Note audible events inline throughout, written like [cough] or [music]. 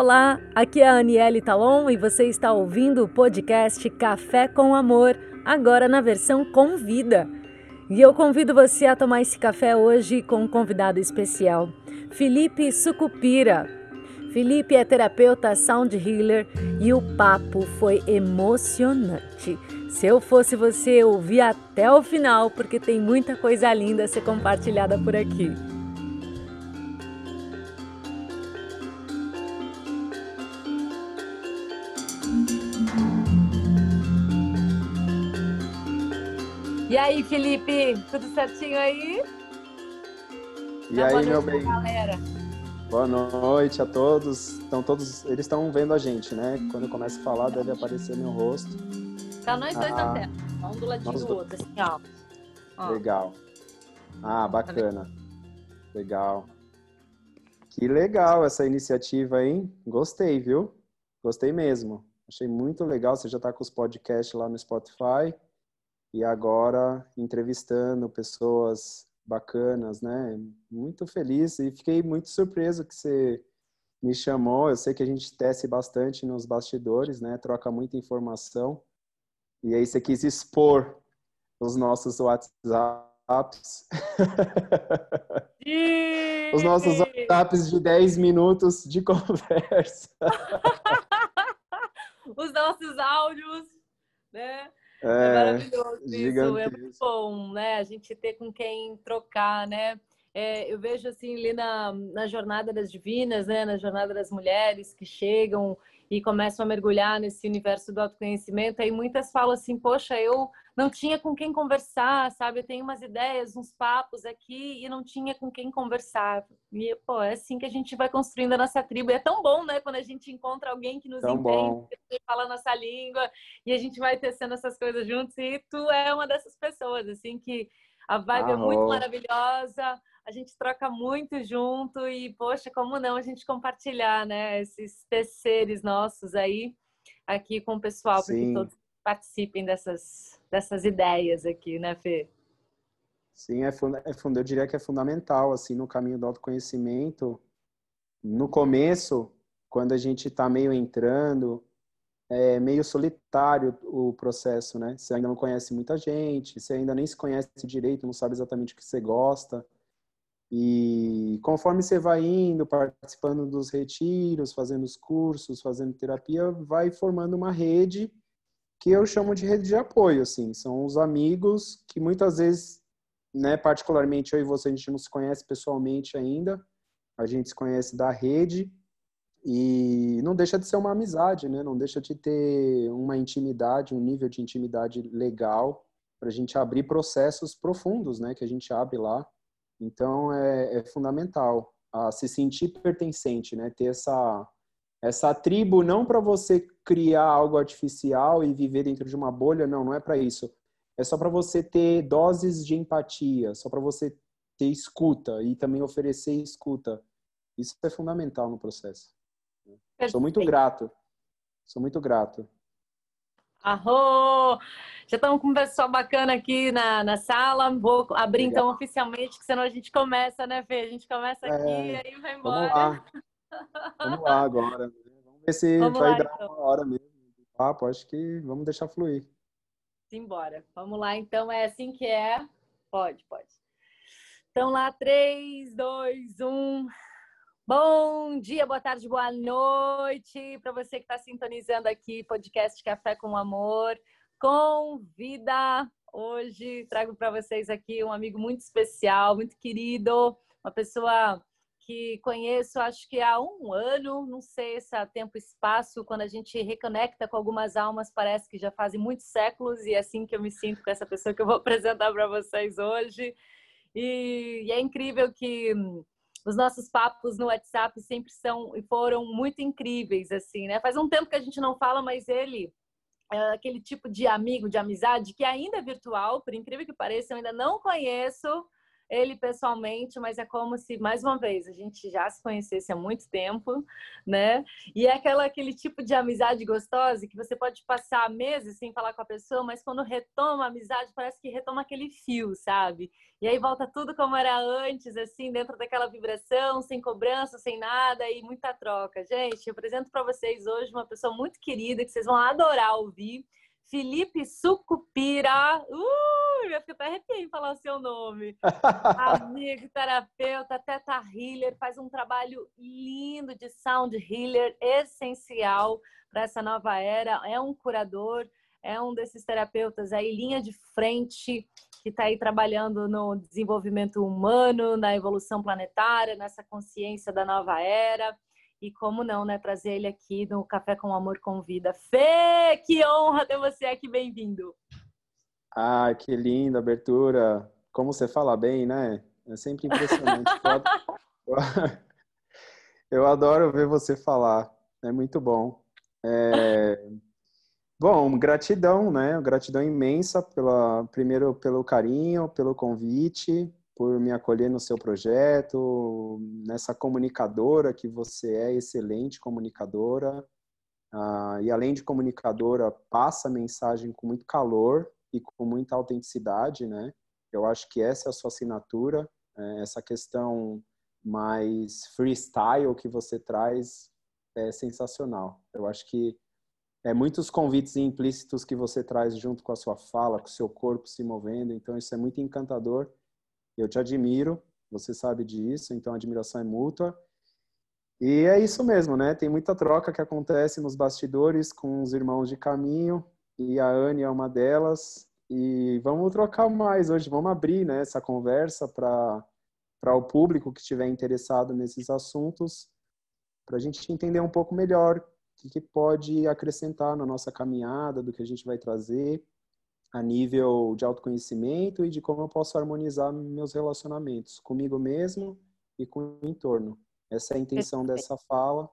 Olá, aqui é a Aniele Talon e você está ouvindo o podcast Café com Amor, agora na versão com vida. E eu convido você a tomar esse café hoje com um convidado especial, Felipe Sucupira. Felipe é terapeuta sound healer e o papo foi emocionante. Se eu fosse você, eu ouvir até o final, porque tem muita coisa linda a ser compartilhada por aqui. E aí, Felipe, tudo certinho aí? E Dá aí, meu bem? Galera. Boa noite a todos. Então, todos eles estão vendo a gente, né? Quando eu começo a falar, deve aparecer meu rosto. Tá nós dois ah, na tela. Um do ladinho do outro, assim, ó. ó. Legal. Ah, bacana. Legal. Que legal essa iniciativa, hein? Gostei, viu? Gostei mesmo. Achei muito legal. Você já está com os podcasts lá no Spotify e agora entrevistando pessoas bacanas, né? Muito feliz e fiquei muito surpreso que você me chamou. Eu sei que a gente tece bastante nos bastidores, né? Troca muita informação. E aí você quis expor os nossos WhatsApps. [laughs] os nossos WhatsApps de 10 minutos de [laughs] conversa. [laughs] os nossos áudios, né? É, é maravilhoso isso, é muito bom, né? A gente ter com quem trocar, né? É, eu vejo assim ali na, na jornada das divinas, né? Na jornada das mulheres que chegam e começam a mergulhar nesse universo do autoconhecimento. Aí muitas falam assim: Poxa, eu não tinha com quem conversar, sabe? Eu tenho umas ideias, uns papos aqui e não tinha com quem conversar. E, pô, é assim que a gente vai construindo a nossa tribo. E é tão bom, né? Quando a gente encontra alguém que nos tão entende, que fala a nossa língua e a gente vai tecendo essas coisas juntos. E tu é uma dessas pessoas, assim, que a vibe é muito maravilhosa a gente troca muito junto e, poxa, como não a gente compartilhar, né, esses terceiros nossos aí, aqui com o pessoal, para que todos participem dessas, dessas ideias aqui, né, Fê? Sim, é, é, eu diria que é fundamental, assim, no caminho do autoconhecimento. No começo, quando a gente está meio entrando, é meio solitário o processo, né? Você ainda não conhece muita gente, você ainda nem se conhece direito, não sabe exatamente o que você gosta. E conforme você vai indo, participando dos retiros, fazendo os cursos, fazendo terapia, vai formando uma rede que eu chamo de rede de apoio, assim. São os amigos que muitas vezes, né, particularmente eu e você, a gente não se conhece pessoalmente ainda, a gente se conhece da rede e não deixa de ser uma amizade, né? Não deixa de ter uma intimidade, um nível de intimidade legal para a gente abrir processos profundos, né? Que a gente abre lá então é, é fundamental a se sentir pertencente, né? Ter essa essa tribo não para você criar algo artificial e viver dentro de uma bolha, não, não é para isso. É só para você ter doses de empatia, só para você ter escuta e também oferecer escuta. Isso é fundamental no processo. Perfeito. Sou muito grato. Sou muito grato. Arro! Já estamos com um pessoal bacana aqui na, na sala. Vou abrir Legal. então oficialmente, que senão a gente começa, né, Fê? A gente começa aqui é, e aí vai embora. Vamos lá. agora. Né? Vamos ver se [laughs] vamos vai lá, dar então. uma hora mesmo de papo. Acho que vamos deixar fluir. Simbora. Vamos lá, então. É assim que é. Pode, pode. Então lá, 3, 2, 1. Bom dia, boa tarde, boa noite para você que está sintonizando aqui podcast Café com Amor. Convida hoje trago para vocês aqui um amigo muito especial, muito querido, uma pessoa que conheço acho que há um ano, não sei se há tempo e espaço, quando a gente reconecta com algumas almas, parece que já fazem muitos séculos e é assim que eu me sinto com essa pessoa que eu vou [laughs] apresentar para vocês hoje. E, e é incrível que os nossos papos no WhatsApp sempre são e foram muito incríveis, assim, né? Faz um tempo que a gente não fala, mas ele é aquele tipo de amigo, de amizade que ainda é virtual, por incrível que pareça, eu ainda não conheço. Ele pessoalmente, mas é como se, mais uma vez, a gente já se conhecesse há muito tempo, né? E é aquela, aquele tipo de amizade gostosa que você pode passar meses sem falar com a pessoa, mas quando retoma a amizade, parece que retoma aquele fio, sabe? E aí volta tudo como era antes, assim, dentro daquela vibração, sem cobrança, sem nada e muita troca. Gente, eu apresento para vocês hoje uma pessoa muito querida que vocês vão adorar ouvir. Felipe Sucupira. Uh, eu fico até arrepiei em falar o seu nome. [laughs] Amigo, terapeuta, teta healer, faz um trabalho lindo de sound healer, essencial para essa nova era. É um curador, é um desses terapeutas aí, linha de frente, que está aí trabalhando no desenvolvimento humano, na evolução planetária, nessa consciência da nova era. E como não, né? Trazer ele aqui no Café com Amor Convida. Fê, que honra ter você aqui, bem-vindo. Ah, que linda abertura. Como você fala bem, né? É sempre impressionante. [laughs] Eu adoro ver você falar. É muito bom. É... Bom, gratidão, né? Gratidão imensa pela primeiro pelo carinho, pelo convite, por me acolher no seu projeto, nessa comunicadora que você é, excelente comunicadora. Ah, e além de comunicadora, passa a mensagem com muito calor e com muita autenticidade, né? Eu acho que essa é a sua assinatura, é, essa questão mais freestyle que você traz é sensacional. Eu acho que é muitos convites implícitos que você traz junto com a sua fala, com o seu corpo se movendo, então isso é muito encantador eu te admiro, você sabe disso, então a admiração é mútua. E é isso mesmo, né? Tem muita troca que acontece nos bastidores com os irmãos de caminho, e a Anne é uma delas. E vamos trocar mais hoje, vamos abrir né, essa conversa para o público que estiver interessado nesses assuntos, para a gente entender um pouco melhor o que, que pode acrescentar na nossa caminhada, do que a gente vai trazer a nível de autoconhecimento e de como eu posso harmonizar meus relacionamentos comigo mesmo e com o entorno. Essa é a intenção dessa fala.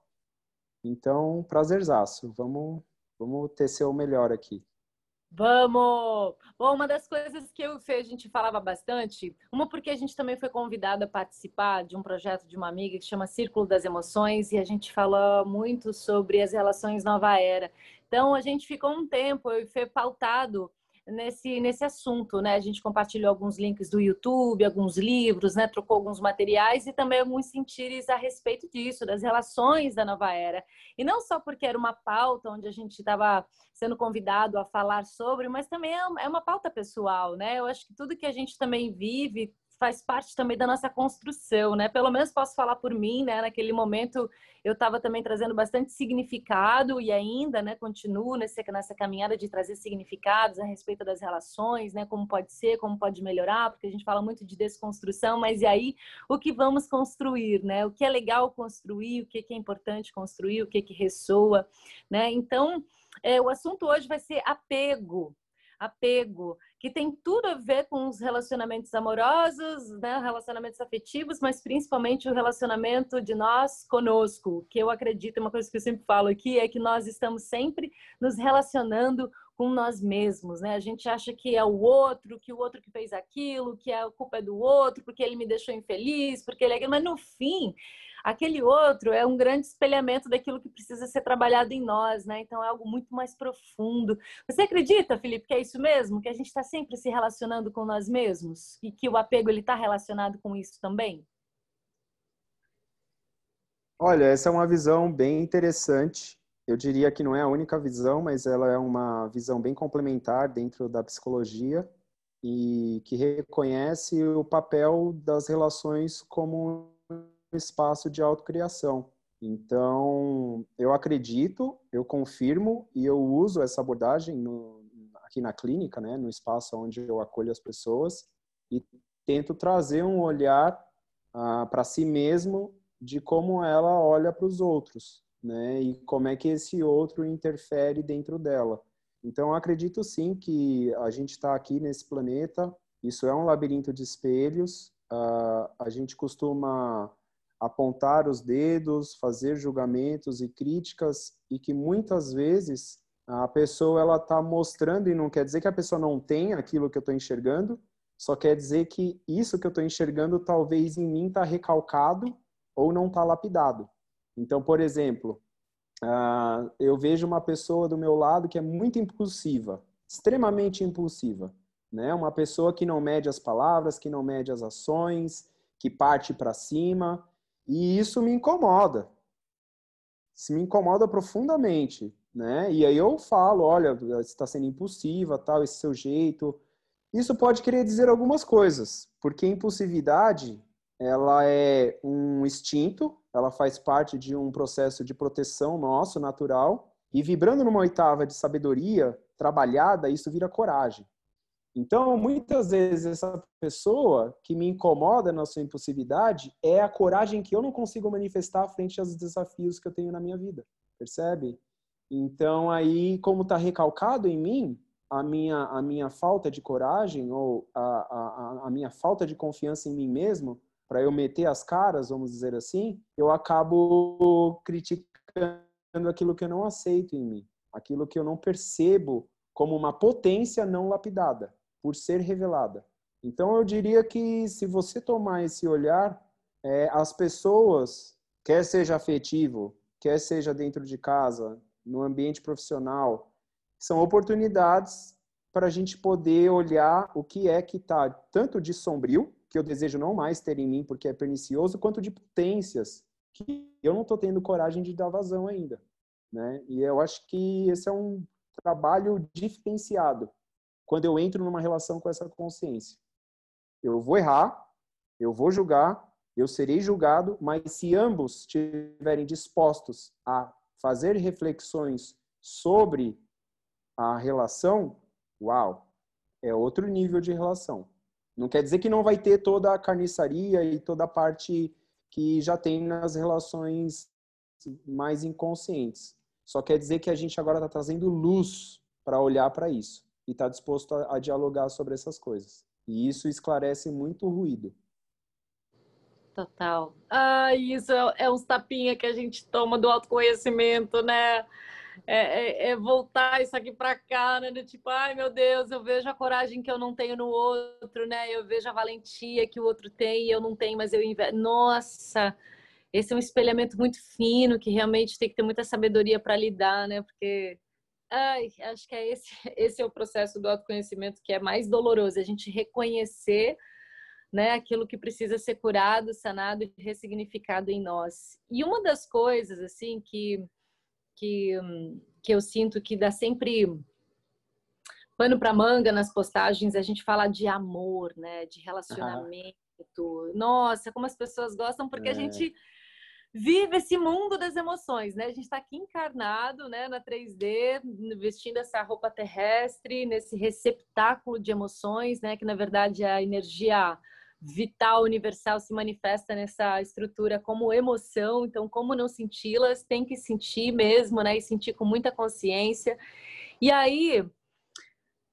Então, prazerzaço. Vamos, vamos tecer o melhor aqui. Vamos! Bom, uma das coisas que eu e a gente falava bastante, uma porque a gente também foi convidada a participar de um projeto de uma amiga que chama Círculo das Emoções e a gente falou muito sobre as relações nova era. Então, a gente ficou um tempo, eu e Fê, pautado nesse, nesse assunto, né? A gente compartilhou alguns links do YouTube, alguns livros, né? Trocou alguns materiais e também alguns sentires a respeito disso, das relações da nova era. E não só porque era uma pauta onde a gente estava sendo convidado a falar sobre, mas também é, é uma pauta pessoal, né? Eu acho que tudo que a gente também vive faz parte também da nossa construção, né? Pelo menos posso falar por mim, né? Naquele momento eu estava também trazendo bastante significado e ainda, né? Continuo nesse, nessa caminhada de trazer significados a respeito das relações, né? Como pode ser, como pode melhorar, porque a gente fala muito de desconstrução, mas e aí o que vamos construir, né? O que é legal construir, o que é importante construir, o que que ressoa, né? Então, é, o assunto hoje vai ser apego, apego, que tem tudo a ver com os relacionamentos amorosos, né, relacionamentos afetivos, mas principalmente o relacionamento de nós conosco, que eu acredito, uma coisa que eu sempre falo aqui, é que nós estamos sempre nos relacionando com nós mesmos, né? A gente acha que é o outro, que o outro que fez aquilo, que a culpa é do outro, porque ele me deixou infeliz, porque ele é... Mas no fim, Aquele outro é um grande espelhamento daquilo que precisa ser trabalhado em nós, né? Então é algo muito mais profundo. Você acredita, Felipe, que é isso mesmo? Que a gente está sempre se relacionando com nós mesmos? E que o apego ele está relacionado com isso também? Olha, essa é uma visão bem interessante. Eu diria que não é a única visão, mas ela é uma visão bem complementar dentro da psicologia e que reconhece o papel das relações como espaço de autocriação. Então, eu acredito, eu confirmo e eu uso essa abordagem no, aqui na clínica, né, no espaço onde eu acolho as pessoas e tento trazer um olhar ah, para si mesmo de como ela olha para os outros, né, e como é que esse outro interfere dentro dela. Então, acredito sim que a gente está aqui nesse planeta, isso é um labirinto de espelhos, ah, a gente costuma apontar os dedos, fazer julgamentos e críticas e que muitas vezes a pessoa ela está mostrando e não quer dizer que a pessoa não tem aquilo que eu estou enxergando, só quer dizer que isso que eu estou enxergando talvez em mim está recalcado ou não está lapidado. Então, por exemplo, uh, eu vejo uma pessoa do meu lado que é muito impulsiva, extremamente impulsiva, né? Uma pessoa que não mede as palavras, que não mede as ações, que parte para cima, e isso me incomoda. Isso me incomoda profundamente, né? E aí eu falo, olha, você está sendo impulsiva, tal, esse seu jeito. Isso pode querer dizer algumas coisas, porque impulsividade ela é um instinto, ela faz parte de um processo de proteção nosso, natural, e vibrando numa oitava de sabedoria trabalhada, isso vira coragem. Então, muitas vezes, essa pessoa que me incomoda na sua impulsividade é a coragem que eu não consigo manifestar frente aos desafios que eu tenho na minha vida, percebe? Então, aí, como está recalcado em mim, a minha, a minha falta de coragem ou a, a, a minha falta de confiança em mim mesmo, para eu meter as caras, vamos dizer assim, eu acabo criticando aquilo que eu não aceito em mim, aquilo que eu não percebo como uma potência não lapidada por ser revelada. Então, eu diria que se você tomar esse olhar, é, as pessoas, quer seja afetivo, quer seja dentro de casa, no ambiente profissional, são oportunidades para a gente poder olhar o que é que está tanto de sombrio, que eu desejo não mais ter em mim porque é pernicioso, quanto de potências que eu não estou tendo coragem de dar vazão ainda. Né? E eu acho que esse é um trabalho diferenciado quando eu entro numa relação com essa consciência. Eu vou errar, eu vou julgar, eu serei julgado, mas se ambos estiverem dispostos a fazer reflexões sobre a relação, uau, é outro nível de relação. Não quer dizer que não vai ter toda a carniçaria e toda a parte que já tem nas relações mais inconscientes. Só quer dizer que a gente agora está trazendo luz para olhar para isso e está disposto a, a, dialogar sobre essas coisas. E isso esclarece muito o ruído. Total. Ah, isso é, é uns tapinha que a gente toma do autoconhecimento, né? É, é, é voltar isso aqui para cá, né? Tipo, ai meu Deus, eu vejo a coragem que eu não tenho no outro, né? Eu vejo a valentia que o outro tem e eu não tenho, mas eu invejo. Nossa, esse é um espelhamento muito fino que realmente tem que ter muita sabedoria para lidar, né? Porque Ai, acho que é esse, [laughs] esse é o processo do autoconhecimento que é mais doloroso, a gente reconhecer né, aquilo que precisa ser curado, sanado e ressignificado em nós. E uma das coisas assim que que, que eu sinto que dá sempre pano para manga nas postagens, a gente fala de amor, né, de relacionamento. Uhum. Nossa, como as pessoas gostam porque é. a gente vive esse mundo das emoções, né? A gente está aqui encarnado, né, na 3D, vestindo essa roupa terrestre, nesse receptáculo de emoções, né, que na verdade é a energia vital universal se manifesta nessa estrutura como emoção, então como não senti-las, tem que sentir mesmo, né, e sentir com muita consciência. E aí,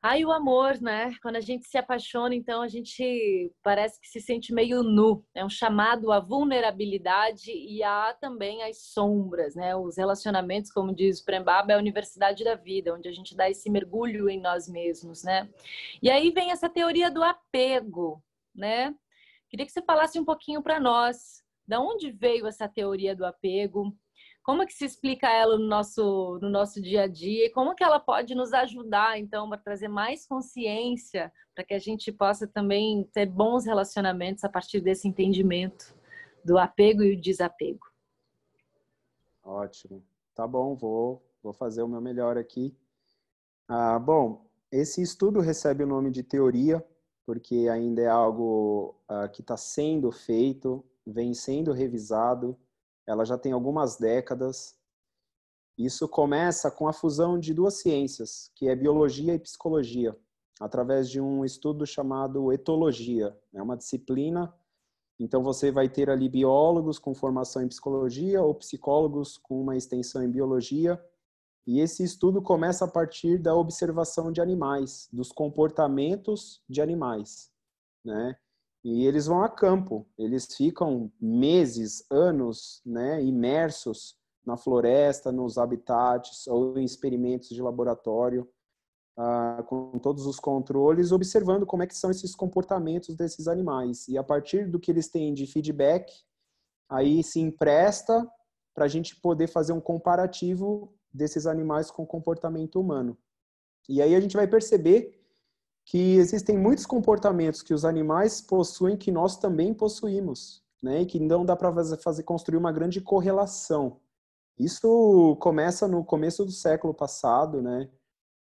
Aí o amor, né? Quando a gente se apaixona, então a gente parece que se sente meio nu. É um chamado à vulnerabilidade e há também as sombras, né? Os relacionamentos, como diz o Prembaba, é a universidade da vida, onde a gente dá esse mergulho em nós mesmos, né? E aí vem essa teoria do apego, né? Queria que você falasse um pouquinho para nós. Da onde veio essa teoria do apego? Como é que se explica ela no nosso, no nosso dia a dia e como que ela pode nos ajudar, então, para trazer mais consciência para que a gente possa também ter bons relacionamentos a partir desse entendimento do apego e o desapego. Ótimo. Tá bom, vou, vou fazer o meu melhor aqui. Ah, bom, esse estudo recebe o nome de teoria, porque ainda é algo ah, que está sendo feito, vem sendo revisado, ela já tem algumas décadas. Isso começa com a fusão de duas ciências, que é biologia e psicologia, através de um estudo chamado etologia. É uma disciplina. Então você vai ter ali biólogos com formação em psicologia ou psicólogos com uma extensão em biologia. E esse estudo começa a partir da observação de animais, dos comportamentos de animais, né? e eles vão a campo. Eles ficam meses, anos, né, imersos na floresta, nos habitats ou em experimentos de laboratório. ah, com todos os controles, observando como é que são esses comportamentos desses animais. E a partir do que eles têm de feedback, aí se empresta para a gente poder fazer um comparativo desses animais com comportamento humano. E aí a gente vai perceber que existem muitos comportamentos que os animais possuem que nós também possuímos, né? E que não dá para fazer construir uma grande correlação. Isso começa no começo do século passado, né?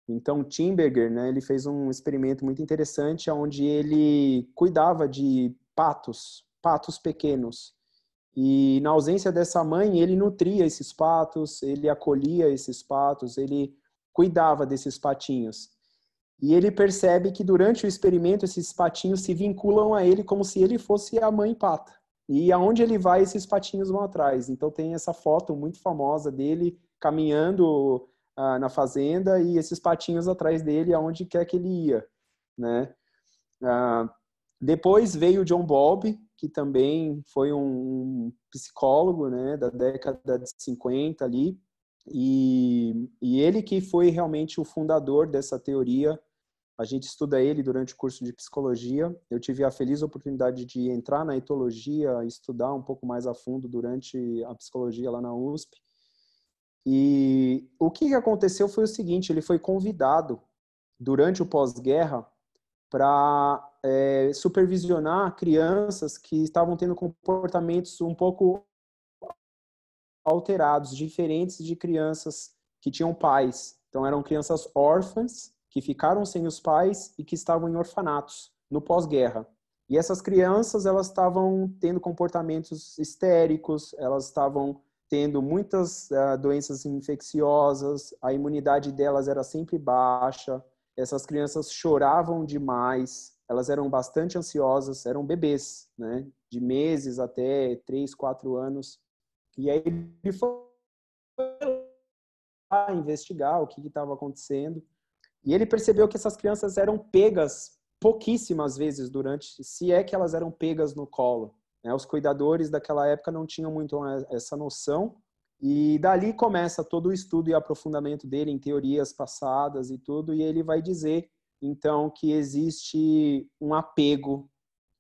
Então Timberger, né, ele fez um experimento muito interessante onde ele cuidava de patos, patos pequenos. E na ausência dessa mãe, ele nutria esses patos, ele acolhia esses patos, ele cuidava desses patinhos. E ele percebe que durante o experimento esses patinhos se vinculam a ele como se ele fosse a mãe pata. E aonde ele vai, esses patinhos vão atrás. Então tem essa foto muito famosa dele caminhando ah, na fazenda e esses patinhos atrás dele aonde quer que ele ia, né? Ah, depois veio John Bob, que também foi um psicólogo, né, da década de 50 ali, e, e ele que foi realmente o fundador dessa teoria a gente estuda ele durante o curso de psicologia. Eu tive a feliz oportunidade de entrar na etologia, estudar um pouco mais a fundo durante a psicologia lá na USP. E o que aconteceu foi o seguinte: ele foi convidado durante o pós-guerra para é, supervisionar crianças que estavam tendo comportamentos um pouco alterados, diferentes de crianças que tinham pais. Então eram crianças órfãs que ficaram sem os pais e que estavam em orfanatos no pós-guerra. E essas crianças, elas estavam tendo comportamentos histéricos, elas estavam tendo muitas uh, doenças infecciosas, a imunidade delas era sempre baixa, essas crianças choravam demais, elas eram bastante ansiosas, eram bebês, né, de meses até três, quatro anos. E aí ele foi investigar o que estava acontecendo. E ele percebeu que essas crianças eram pegas pouquíssimas vezes durante, se é que elas eram pegas no colo. Né? Os cuidadores daquela época não tinham muito essa noção. E dali começa todo o estudo e aprofundamento dele em teorias passadas e tudo. E ele vai dizer, então, que existe um apego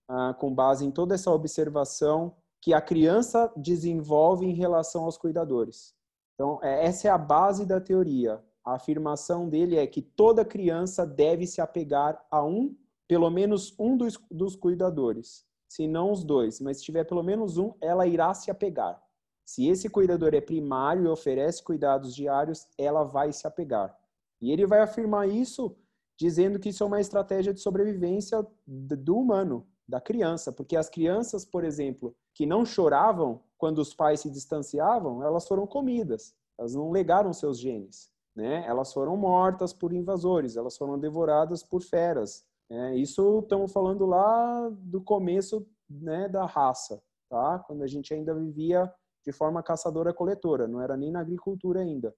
ah, com base em toda essa observação que a criança desenvolve em relação aos cuidadores. Então, é, essa é a base da teoria. A afirmação dele é que toda criança deve se apegar a um, pelo menos um dos, dos cuidadores. Se não os dois, mas se tiver pelo menos um, ela irá se apegar. Se esse cuidador é primário e oferece cuidados diários, ela vai se apegar. E ele vai afirmar isso dizendo que isso é uma estratégia de sobrevivência do humano, da criança, porque as crianças, por exemplo, que não choravam quando os pais se distanciavam, elas foram comidas, elas não legaram seus genes né? Elas foram mortas por invasores, elas foram devoradas por feras. É, isso estamos falando lá do começo né, da raça, tá? Quando a gente ainda vivia de forma caçadora-coletora, não era nem na agricultura ainda.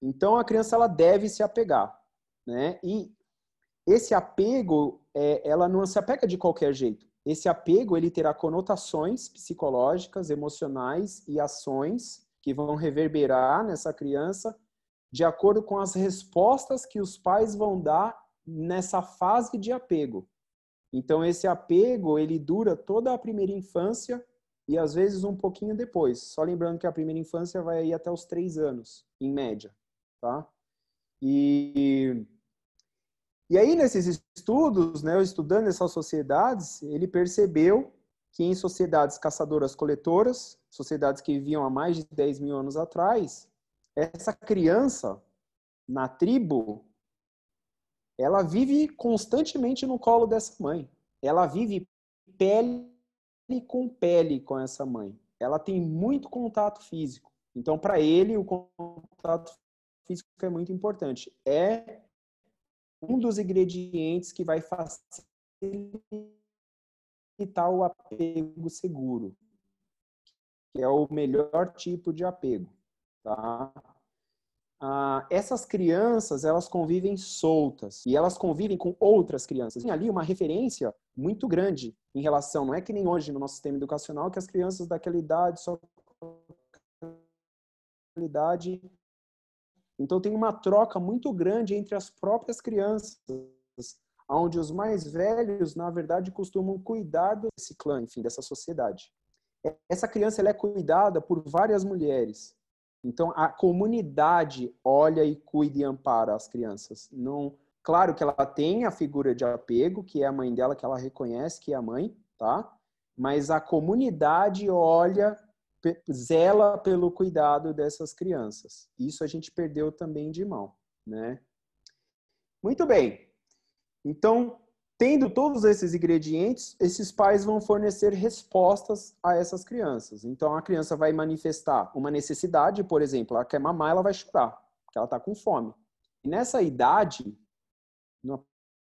Então a criança ela deve se apegar, né? E esse apego, é, ela não se apega de qualquer jeito. Esse apego ele terá conotações psicológicas, emocionais e ações que vão reverberar nessa criança de acordo com as respostas que os pais vão dar nessa fase de apego. Então esse apego, ele dura toda a primeira infância e às vezes um pouquinho depois. Só lembrando que a primeira infância vai ir até os três anos, em média, tá? E, e aí nesses estudos, né, estudando essas sociedades, ele percebeu que em sociedades caçadoras-coletoras, sociedades que viviam há mais de 10 mil anos atrás, essa criança na tribo, ela vive constantemente no colo dessa mãe. Ela vive pele com pele com essa mãe. Ela tem muito contato físico. Então, para ele, o contato físico é muito importante. É um dos ingredientes que vai facilitar o apego seguro, que é o melhor tipo de apego. Tá? Ah, essas crianças, elas convivem soltas e elas convivem com outras crianças. Tem ali uma referência muito grande em relação, não é que nem hoje no nosso sistema educacional, que as crianças daquela idade só idade Então tem uma troca muito grande entre as próprias crianças, onde os mais velhos, na verdade, costumam cuidar desse clã, enfim, dessa sociedade. Essa criança ela é cuidada por várias mulheres. Então a comunidade olha e cuida e ampara as crianças. Não, claro que ela tem a figura de apego, que é a mãe dela que ela reconhece que é a mãe, tá? Mas a comunidade olha zela pelo cuidado dessas crianças. Isso a gente perdeu também de mão, né? Muito bem. Então, tendo todos esses ingredientes, esses pais vão fornecer respostas a essas crianças. Então, a criança vai manifestar uma necessidade, por exemplo, ela quer mamar, ela vai chorar, porque ela está com fome. E nessa idade, na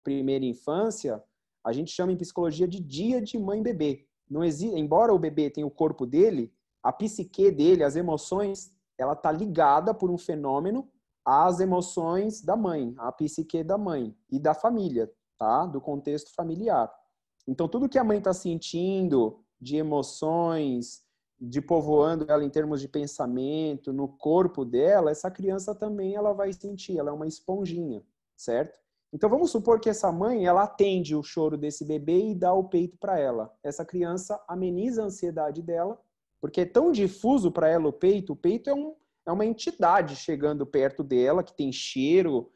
primeira infância, a gente chama em psicologia de dia de mãe bebê. Não existe, embora o bebê tenha o corpo dele, a psique dele, as emoções, ela tá ligada por um fenômeno às emoções da mãe, à psique da mãe e da família, tá? Do contexto familiar. Então, tudo que a mãe está sentindo de emoções, de povoando ela em termos de pensamento, no corpo dela, essa criança também ela vai sentir, ela é uma esponjinha, certo? Então vamos supor que essa mãe, ela atende o choro desse bebê e dá o peito para ela. Essa criança ameniza a ansiedade dela porque é tão difuso para ela o peito. O peito é, um, é uma entidade chegando perto dela, que tem cheiro,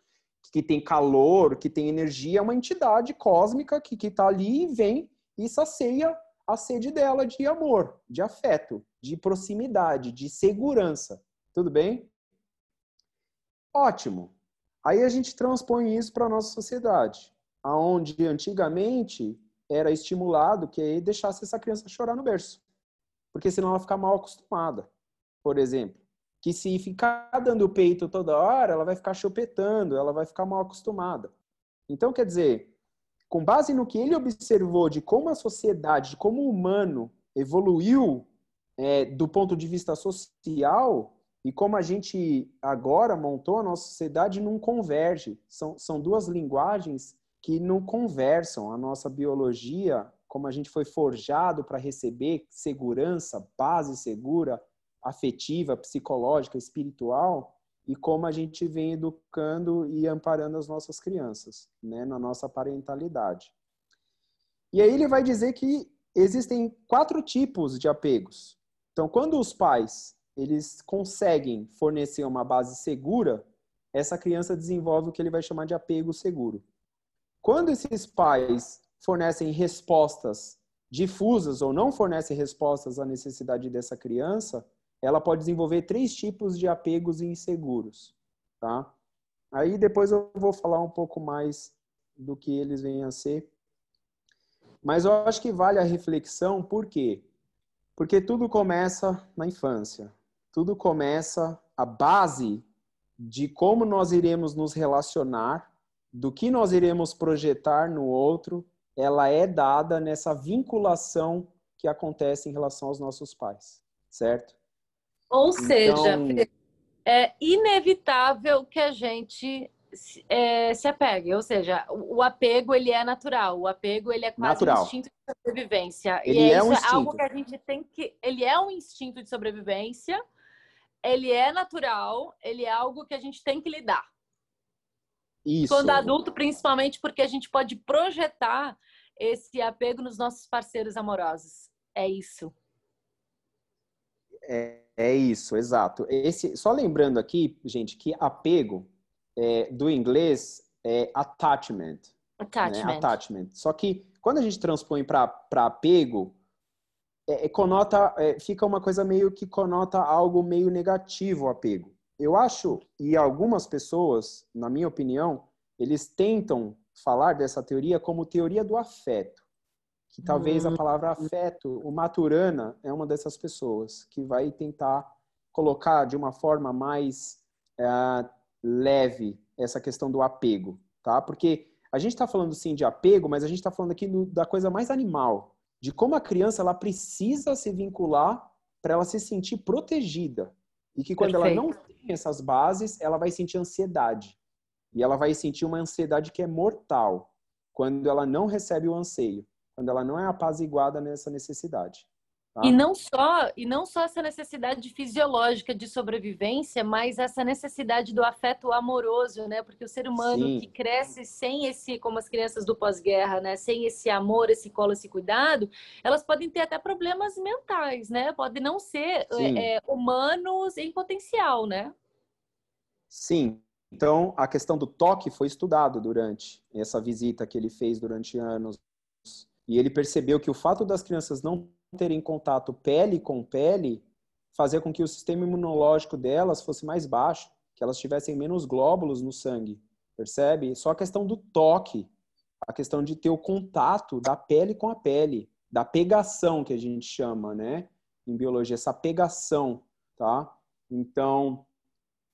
que tem calor, que tem energia. É uma entidade cósmica que está ali e vem e sacia a sede dela de amor, de afeto, de proximidade, de segurança. Tudo bem? Ótimo. Aí a gente transpõe isso para a nossa sociedade, aonde antigamente era estimulado que deixasse essa criança chorar no berço porque senão ela fica mal acostumada, por exemplo. Que se ficar dando peito toda hora, ela vai ficar chupetando, ela vai ficar mal acostumada. Então, quer dizer, com base no que ele observou de como a sociedade, de como o humano evoluiu é, do ponto de vista social e como a gente agora montou a nossa sociedade não converge. São, são duas linguagens que não conversam. A nossa biologia como a gente foi forjado para receber segurança, base segura, afetiva, psicológica, espiritual, e como a gente vem educando e amparando as nossas crianças, né, na nossa parentalidade. E aí ele vai dizer que existem quatro tipos de apegos. Então, quando os pais eles conseguem fornecer uma base segura, essa criança desenvolve o que ele vai chamar de apego seguro. Quando esses pais fornecem respostas difusas ou não fornecem respostas à necessidade dessa criança, ela pode desenvolver três tipos de apegos inseguros, tá? Aí depois eu vou falar um pouco mais do que eles vêm a ser. Mas eu acho que vale a reflexão, por quê? Porque tudo começa na infância. Tudo começa a base de como nós iremos nos relacionar, do que nós iremos projetar no outro, ela é dada nessa vinculação que acontece em relação aos nossos pais, certo? Ou então... seja, é inevitável que a gente é, se apegue, ou seja, o, apego ele é natural, o apego ele é quase natural. um instinto de sobrevivência. Ele e é, um instinto. é algo que a gente tem que, ele é um instinto de sobrevivência, ele é natural, ele é algo que a gente tem que lidar. Isso. Quando adulto, principalmente porque a gente pode projetar esse apego nos nossos parceiros amorosos. É isso. É, é isso, exato. Esse, só lembrando aqui, gente, que apego é, do inglês é attachment. Attachment. Né? attachment. Só que quando a gente transpõe para apego, é, é, conota, é, fica uma coisa meio que conota algo meio negativo o apego. Eu acho, e algumas pessoas, na minha opinião, eles tentam falar dessa teoria como teoria do afeto. Que talvez a hum. palavra afeto, o Maturana é uma dessas pessoas que vai tentar colocar de uma forma mais é, leve essa questão do apego, tá? Porque a gente está falando sim de apego, mas a gente está falando aqui do, da coisa mais animal, de como a criança ela precisa se vincular para ela se sentir protegida e que quando Perfeito. ela não tem essas bases, ela vai sentir ansiedade. E ela vai sentir uma ansiedade que é mortal quando ela não recebe o anseio, quando ela não é apaziguada nessa necessidade. Tá? E não só e não só essa necessidade fisiológica de sobrevivência, mas essa necessidade do afeto amoroso, né? Porque o ser humano Sim. que cresce sem esse, como as crianças do pós-guerra, né? Sem esse amor, esse colo, esse cuidado, elas podem ter até problemas mentais, né? Podem não ser é, é, humanos em potencial, né? Sim. Então, a questão do toque foi estudado durante essa visita que ele fez durante anos. E ele percebeu que o fato das crianças não terem contato pele com pele fazia com que o sistema imunológico delas fosse mais baixo, que elas tivessem menos glóbulos no sangue, percebe? Só a questão do toque, a questão de ter o contato da pele com a pele, da pegação que a gente chama, né? Em biologia, essa pegação, tá? Então,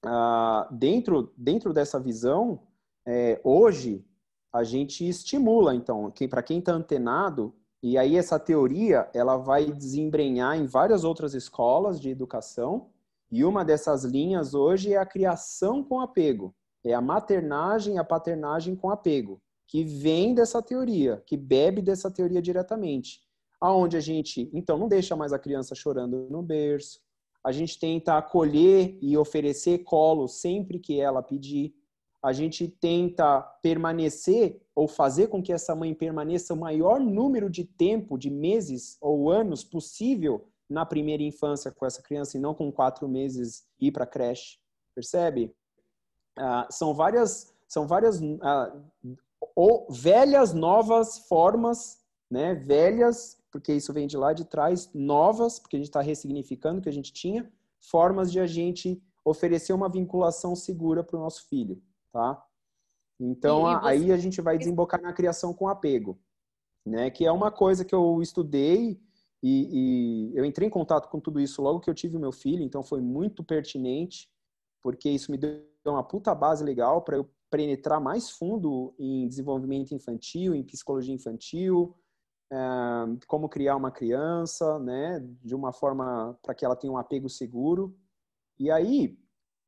uh, dentro, dentro dessa visão, é, hoje, a gente estimula, então, para quem está antenado, e aí essa teoria, ela vai desembrenhar em várias outras escolas de educação, e uma dessas linhas hoje é a criação com apego. É a maternagem, a paternagem com apego, que vem dessa teoria, que bebe dessa teoria diretamente. Aonde a gente, então, não deixa mais a criança chorando no berço. A gente tenta acolher e oferecer colo sempre que ela pedir a gente tenta permanecer ou fazer com que essa mãe permaneça o maior número de tempo, de meses ou anos possível na primeira infância com essa criança e não com quatro meses ir para creche. Percebe? Ah, são várias, são várias ah, ou velhas, novas formas, né? Velhas, porque isso vem de lá de trás, novas, porque a gente está ressignificando o que a gente tinha, formas de a gente oferecer uma vinculação segura para o nosso filho tá? Então, você... aí a gente vai desembocar na criação com apego, né? Que é uma coisa que eu estudei e, e, eu entrei em contato com tudo isso logo que eu tive o meu filho, então foi muito pertinente, porque isso me deu uma puta base legal para eu penetrar mais fundo em desenvolvimento infantil, em psicologia infantil, é, como criar uma criança, né, de uma forma para que ela tenha um apego seguro. E aí,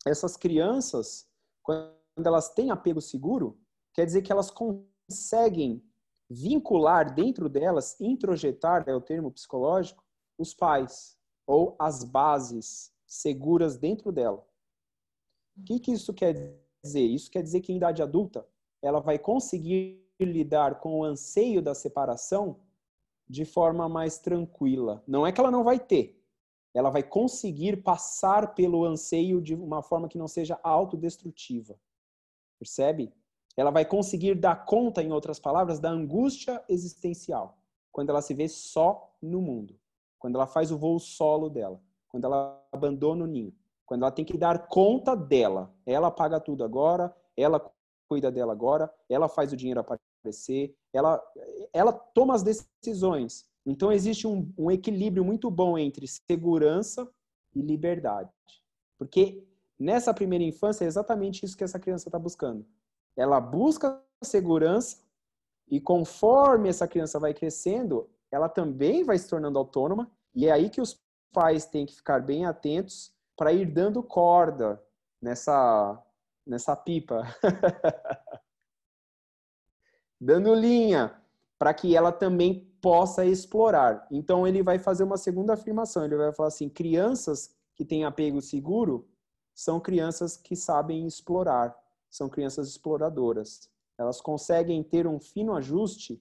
essas crianças, quando elas têm apego seguro, quer dizer que elas conseguem vincular dentro delas, introjetar, é o termo psicológico, os pais ou as bases seguras dentro dela. O que, que isso quer dizer? Isso quer dizer que em idade adulta ela vai conseguir lidar com o anseio da separação de forma mais tranquila. Não é que ela não vai ter, ela vai conseguir passar pelo anseio de uma forma que não seja autodestrutiva. Percebe? Ela vai conseguir dar conta, em outras palavras, da angústia existencial, quando ela se vê só no mundo, quando ela faz o voo solo dela, quando ela abandona o ninho, quando ela tem que dar conta dela. Ela paga tudo agora, ela cuida dela agora, ela faz o dinheiro aparecer, ela, ela toma as decisões. Então existe um, um equilíbrio muito bom entre segurança e liberdade. Porque nessa primeira infância é exatamente isso que essa criança está buscando. Ela busca segurança e conforme essa criança vai crescendo, ela também vai se tornando autônoma e é aí que os pais têm que ficar bem atentos para ir dando corda nessa nessa pipa. [laughs] dando linha para que ela também possa explorar. Então ele vai fazer uma segunda afirmação, ele vai falar assim: crianças que têm apego seguro são crianças que sabem explorar, são crianças exploradoras. Elas conseguem ter um fino ajuste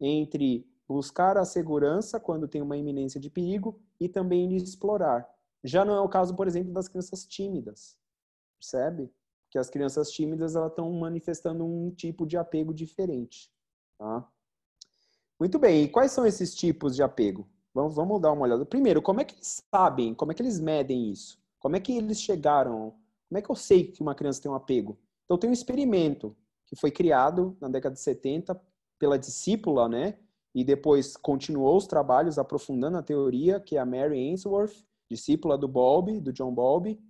entre buscar a segurança quando tem uma iminência de perigo e também explorar. Já não é o caso, por exemplo, das crianças tímidas, percebe? Que as crianças tímidas elas estão manifestando um tipo de apego diferente. Tá? Muito bem, e quais são esses tipos de apego? Vamos, vamos dar uma olhada. Primeiro, como é que eles sabem, como é que eles medem isso? Como é que eles chegaram? Como é que eu sei que uma criança tem um apego? Então, tem um experimento que foi criado na década de 70 pela discípula, né? E depois continuou os trabalhos aprofundando a teoria, que é a Mary Ainsworth, discípula do Bowlby, do John Bowlby.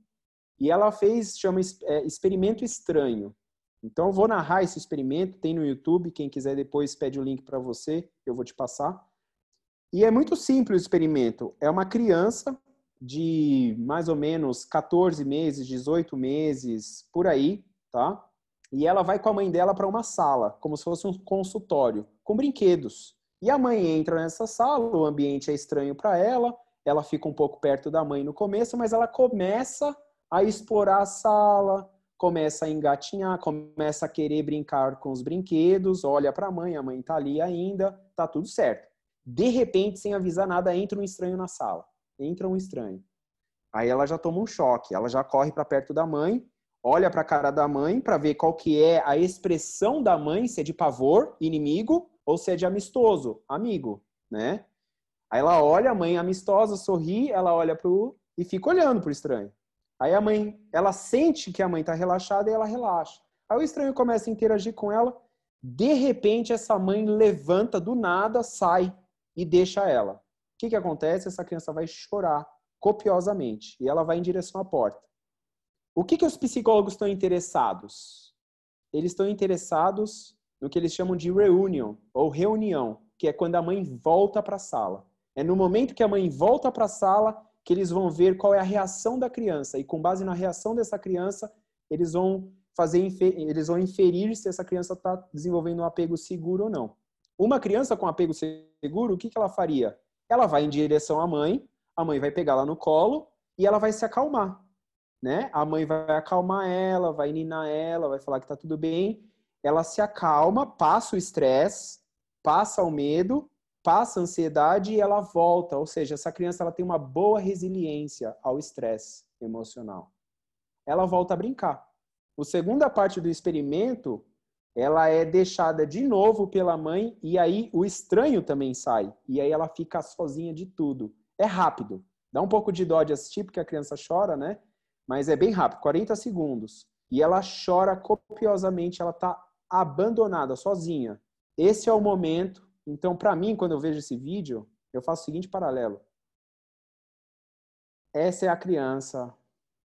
E ela fez, chama é, Experimento Estranho. Então, eu vou narrar esse experimento, tem no YouTube, quem quiser depois pede o link para você, eu vou te passar. E é muito simples o experimento. É uma criança de mais ou menos 14 meses, 18 meses, por aí, tá? E ela vai com a mãe dela para uma sala, como se fosse um consultório, com brinquedos. E a mãe entra nessa sala, o ambiente é estranho para ela, ela fica um pouco perto da mãe no começo, mas ela começa a explorar a sala, começa a engatinhar, começa a querer brincar com os brinquedos, olha para a mãe, a mãe está ali ainda, tá tudo certo. De repente, sem avisar nada, entra um estranho na sala. Entra um estranho. Aí ela já toma um choque, ela já corre para perto da mãe, olha para a cara da mãe para ver qual que é a expressão da mãe, se é de pavor, inimigo, ou se é de amistoso, amigo, né? Aí ela olha, a mãe amistosa, sorri, ela olha pro e fica olhando pro estranho. Aí a mãe, ela sente que a mãe está relaxada e ela relaxa. Aí o estranho começa a interagir com ela. De repente, essa mãe levanta do nada, sai e deixa ela. Que, que acontece? Essa criança vai chorar copiosamente e ela vai em direção à porta. O que, que os psicólogos estão interessados? Eles estão interessados no que eles chamam de reunion ou reunião, que é quando a mãe volta para a sala. É no momento que a mãe volta para a sala que eles vão ver qual é a reação da criança e com base na reação dessa criança, eles vão fazer eles vão inferir se essa criança está desenvolvendo um apego seguro ou não. Uma criança com apego seguro, o que, que ela faria? Ela vai em direção à mãe, a mãe vai pegá-la no colo e ela vai se acalmar, né? A mãe vai acalmar ela, vai ninar ela, vai falar que está tudo bem. Ela se acalma, passa o estresse, passa o medo passa a ansiedade e ela volta, ou seja, essa criança ela tem uma boa resiliência ao estresse emocional. Ela volta a brincar. A segunda parte do experimento, ela é deixada de novo pela mãe e aí o estranho também sai e aí ela fica sozinha de tudo. É rápido. Dá um pouco de dó de assistir porque a criança chora, né? Mas é bem rápido, 40 segundos. E ela chora copiosamente, ela está abandonada, sozinha. Esse é o momento então, para mim, quando eu vejo esse vídeo, eu faço o seguinte paralelo. Essa é a criança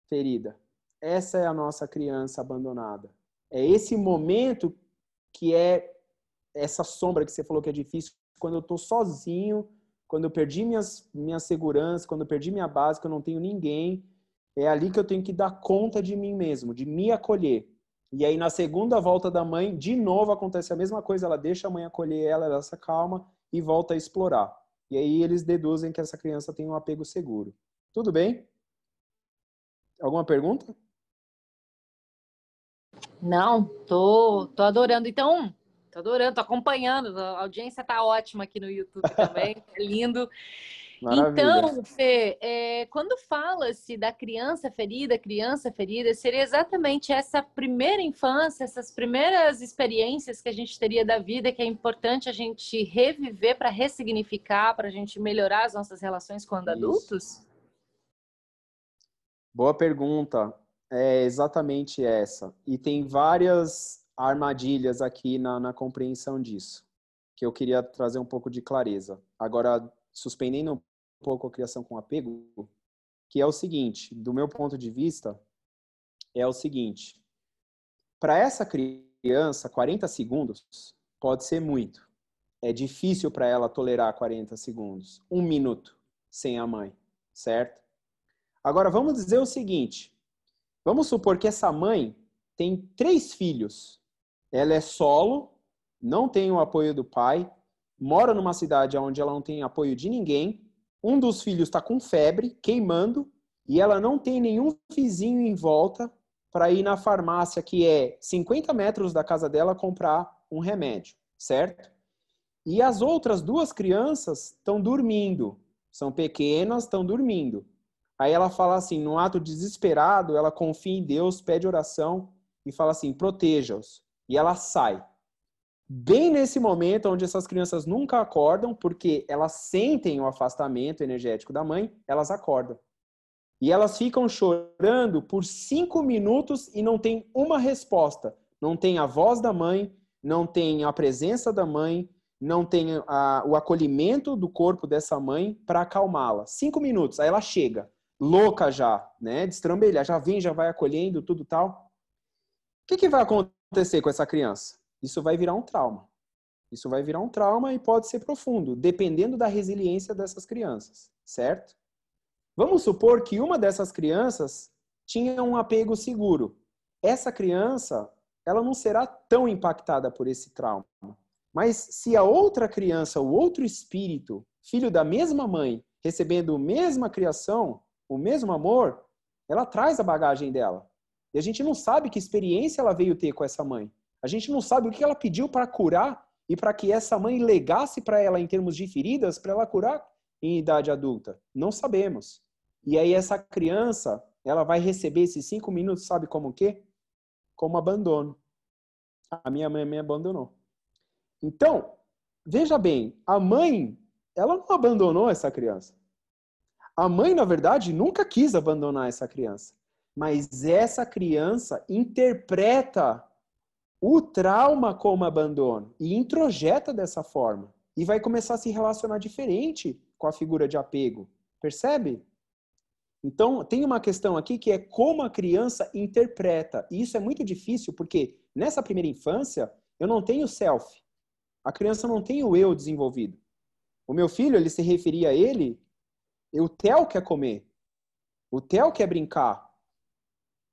ferida. Essa é a nossa criança abandonada. É esse momento que é essa sombra que você falou que é difícil, quando eu estou sozinho, quando eu perdi minhas, minha segurança, quando eu perdi minha base, que eu não tenho ninguém, é ali que eu tenho que dar conta de mim mesmo, de me acolher. E aí, na segunda volta da mãe, de novo acontece a mesma coisa. Ela deixa a mãe acolher ela, ela se calma e volta a explorar. E aí, eles deduzem que essa criança tem um apego seguro. Tudo bem? Alguma pergunta? Não, tô, tô adorando. Então, tô adorando, tô acompanhando. A audiência tá ótima aqui no YouTube também, [laughs] é lindo. Maravilha. Então, Fê, é, quando fala-se da criança ferida, criança ferida, seria exatamente essa primeira infância, essas primeiras experiências que a gente teria da vida, que é importante a gente reviver para ressignificar, para a gente melhorar as nossas relações quando Isso. adultos? Boa pergunta. É exatamente essa. E tem várias armadilhas aqui na, na compreensão disso, que eu queria trazer um pouco de clareza. Agora, suspendendo um pouco a criação com apego, que é o seguinte, do meu ponto de vista, é o seguinte: para essa criança, 40 segundos pode ser muito. É difícil para ela tolerar 40 segundos, um minuto sem a mãe, certo? Agora vamos dizer o seguinte: vamos supor que essa mãe tem três filhos. Ela é solo, não tem o apoio do pai, mora numa cidade onde ela não tem apoio de ninguém, um dos filhos está com febre, queimando, e ela não tem nenhum vizinho em volta para ir na farmácia, que é 50 metros da casa dela, comprar um remédio, certo? E as outras duas crianças estão dormindo, são pequenas, estão dormindo. Aí ela fala assim, no ato desesperado, ela confia em Deus, pede oração e fala assim: proteja-os. E ela sai bem nesse momento onde essas crianças nunca acordam, porque elas sentem o afastamento energético da mãe, elas acordam. E elas ficam chorando por cinco minutos e não tem uma resposta. Não tem a voz da mãe, não tem a presença da mãe, não tem a, o acolhimento do corpo dessa mãe para acalmá-la. Cinco minutos, aí ela chega, louca já, né? Destrambelhar, já vem, já vai acolhendo, tudo tal. O que, que vai acontecer com essa criança? isso vai virar um trauma. Isso vai virar um trauma e pode ser profundo, dependendo da resiliência dessas crianças, certo? Vamos supor que uma dessas crianças tinha um apego seguro. Essa criança, ela não será tão impactada por esse trauma. Mas se a outra criança, o outro espírito, filho da mesma mãe, recebendo a mesma criação, o mesmo amor, ela traz a bagagem dela. E a gente não sabe que experiência ela veio ter com essa mãe. A gente não sabe o que ela pediu para curar e para que essa mãe legasse para ela em termos de feridas para ela curar em idade adulta. Não sabemos. E aí essa criança, ela vai receber esses cinco minutos, sabe como o quê? Como abandono. A minha mãe me abandonou. Então, veja bem, a mãe, ela não abandonou essa criança. A mãe, na verdade, nunca quis abandonar essa criança. Mas essa criança interpreta o trauma como abandono e introjeta dessa forma. E vai começar a se relacionar diferente com a figura de apego. Percebe? Então, tem uma questão aqui que é como a criança interpreta. E isso é muito difícil porque nessa primeira infância eu não tenho self. A criança não tem o eu desenvolvido. O meu filho, ele se referia a ele, o Theo quer comer. O Theo quer brincar.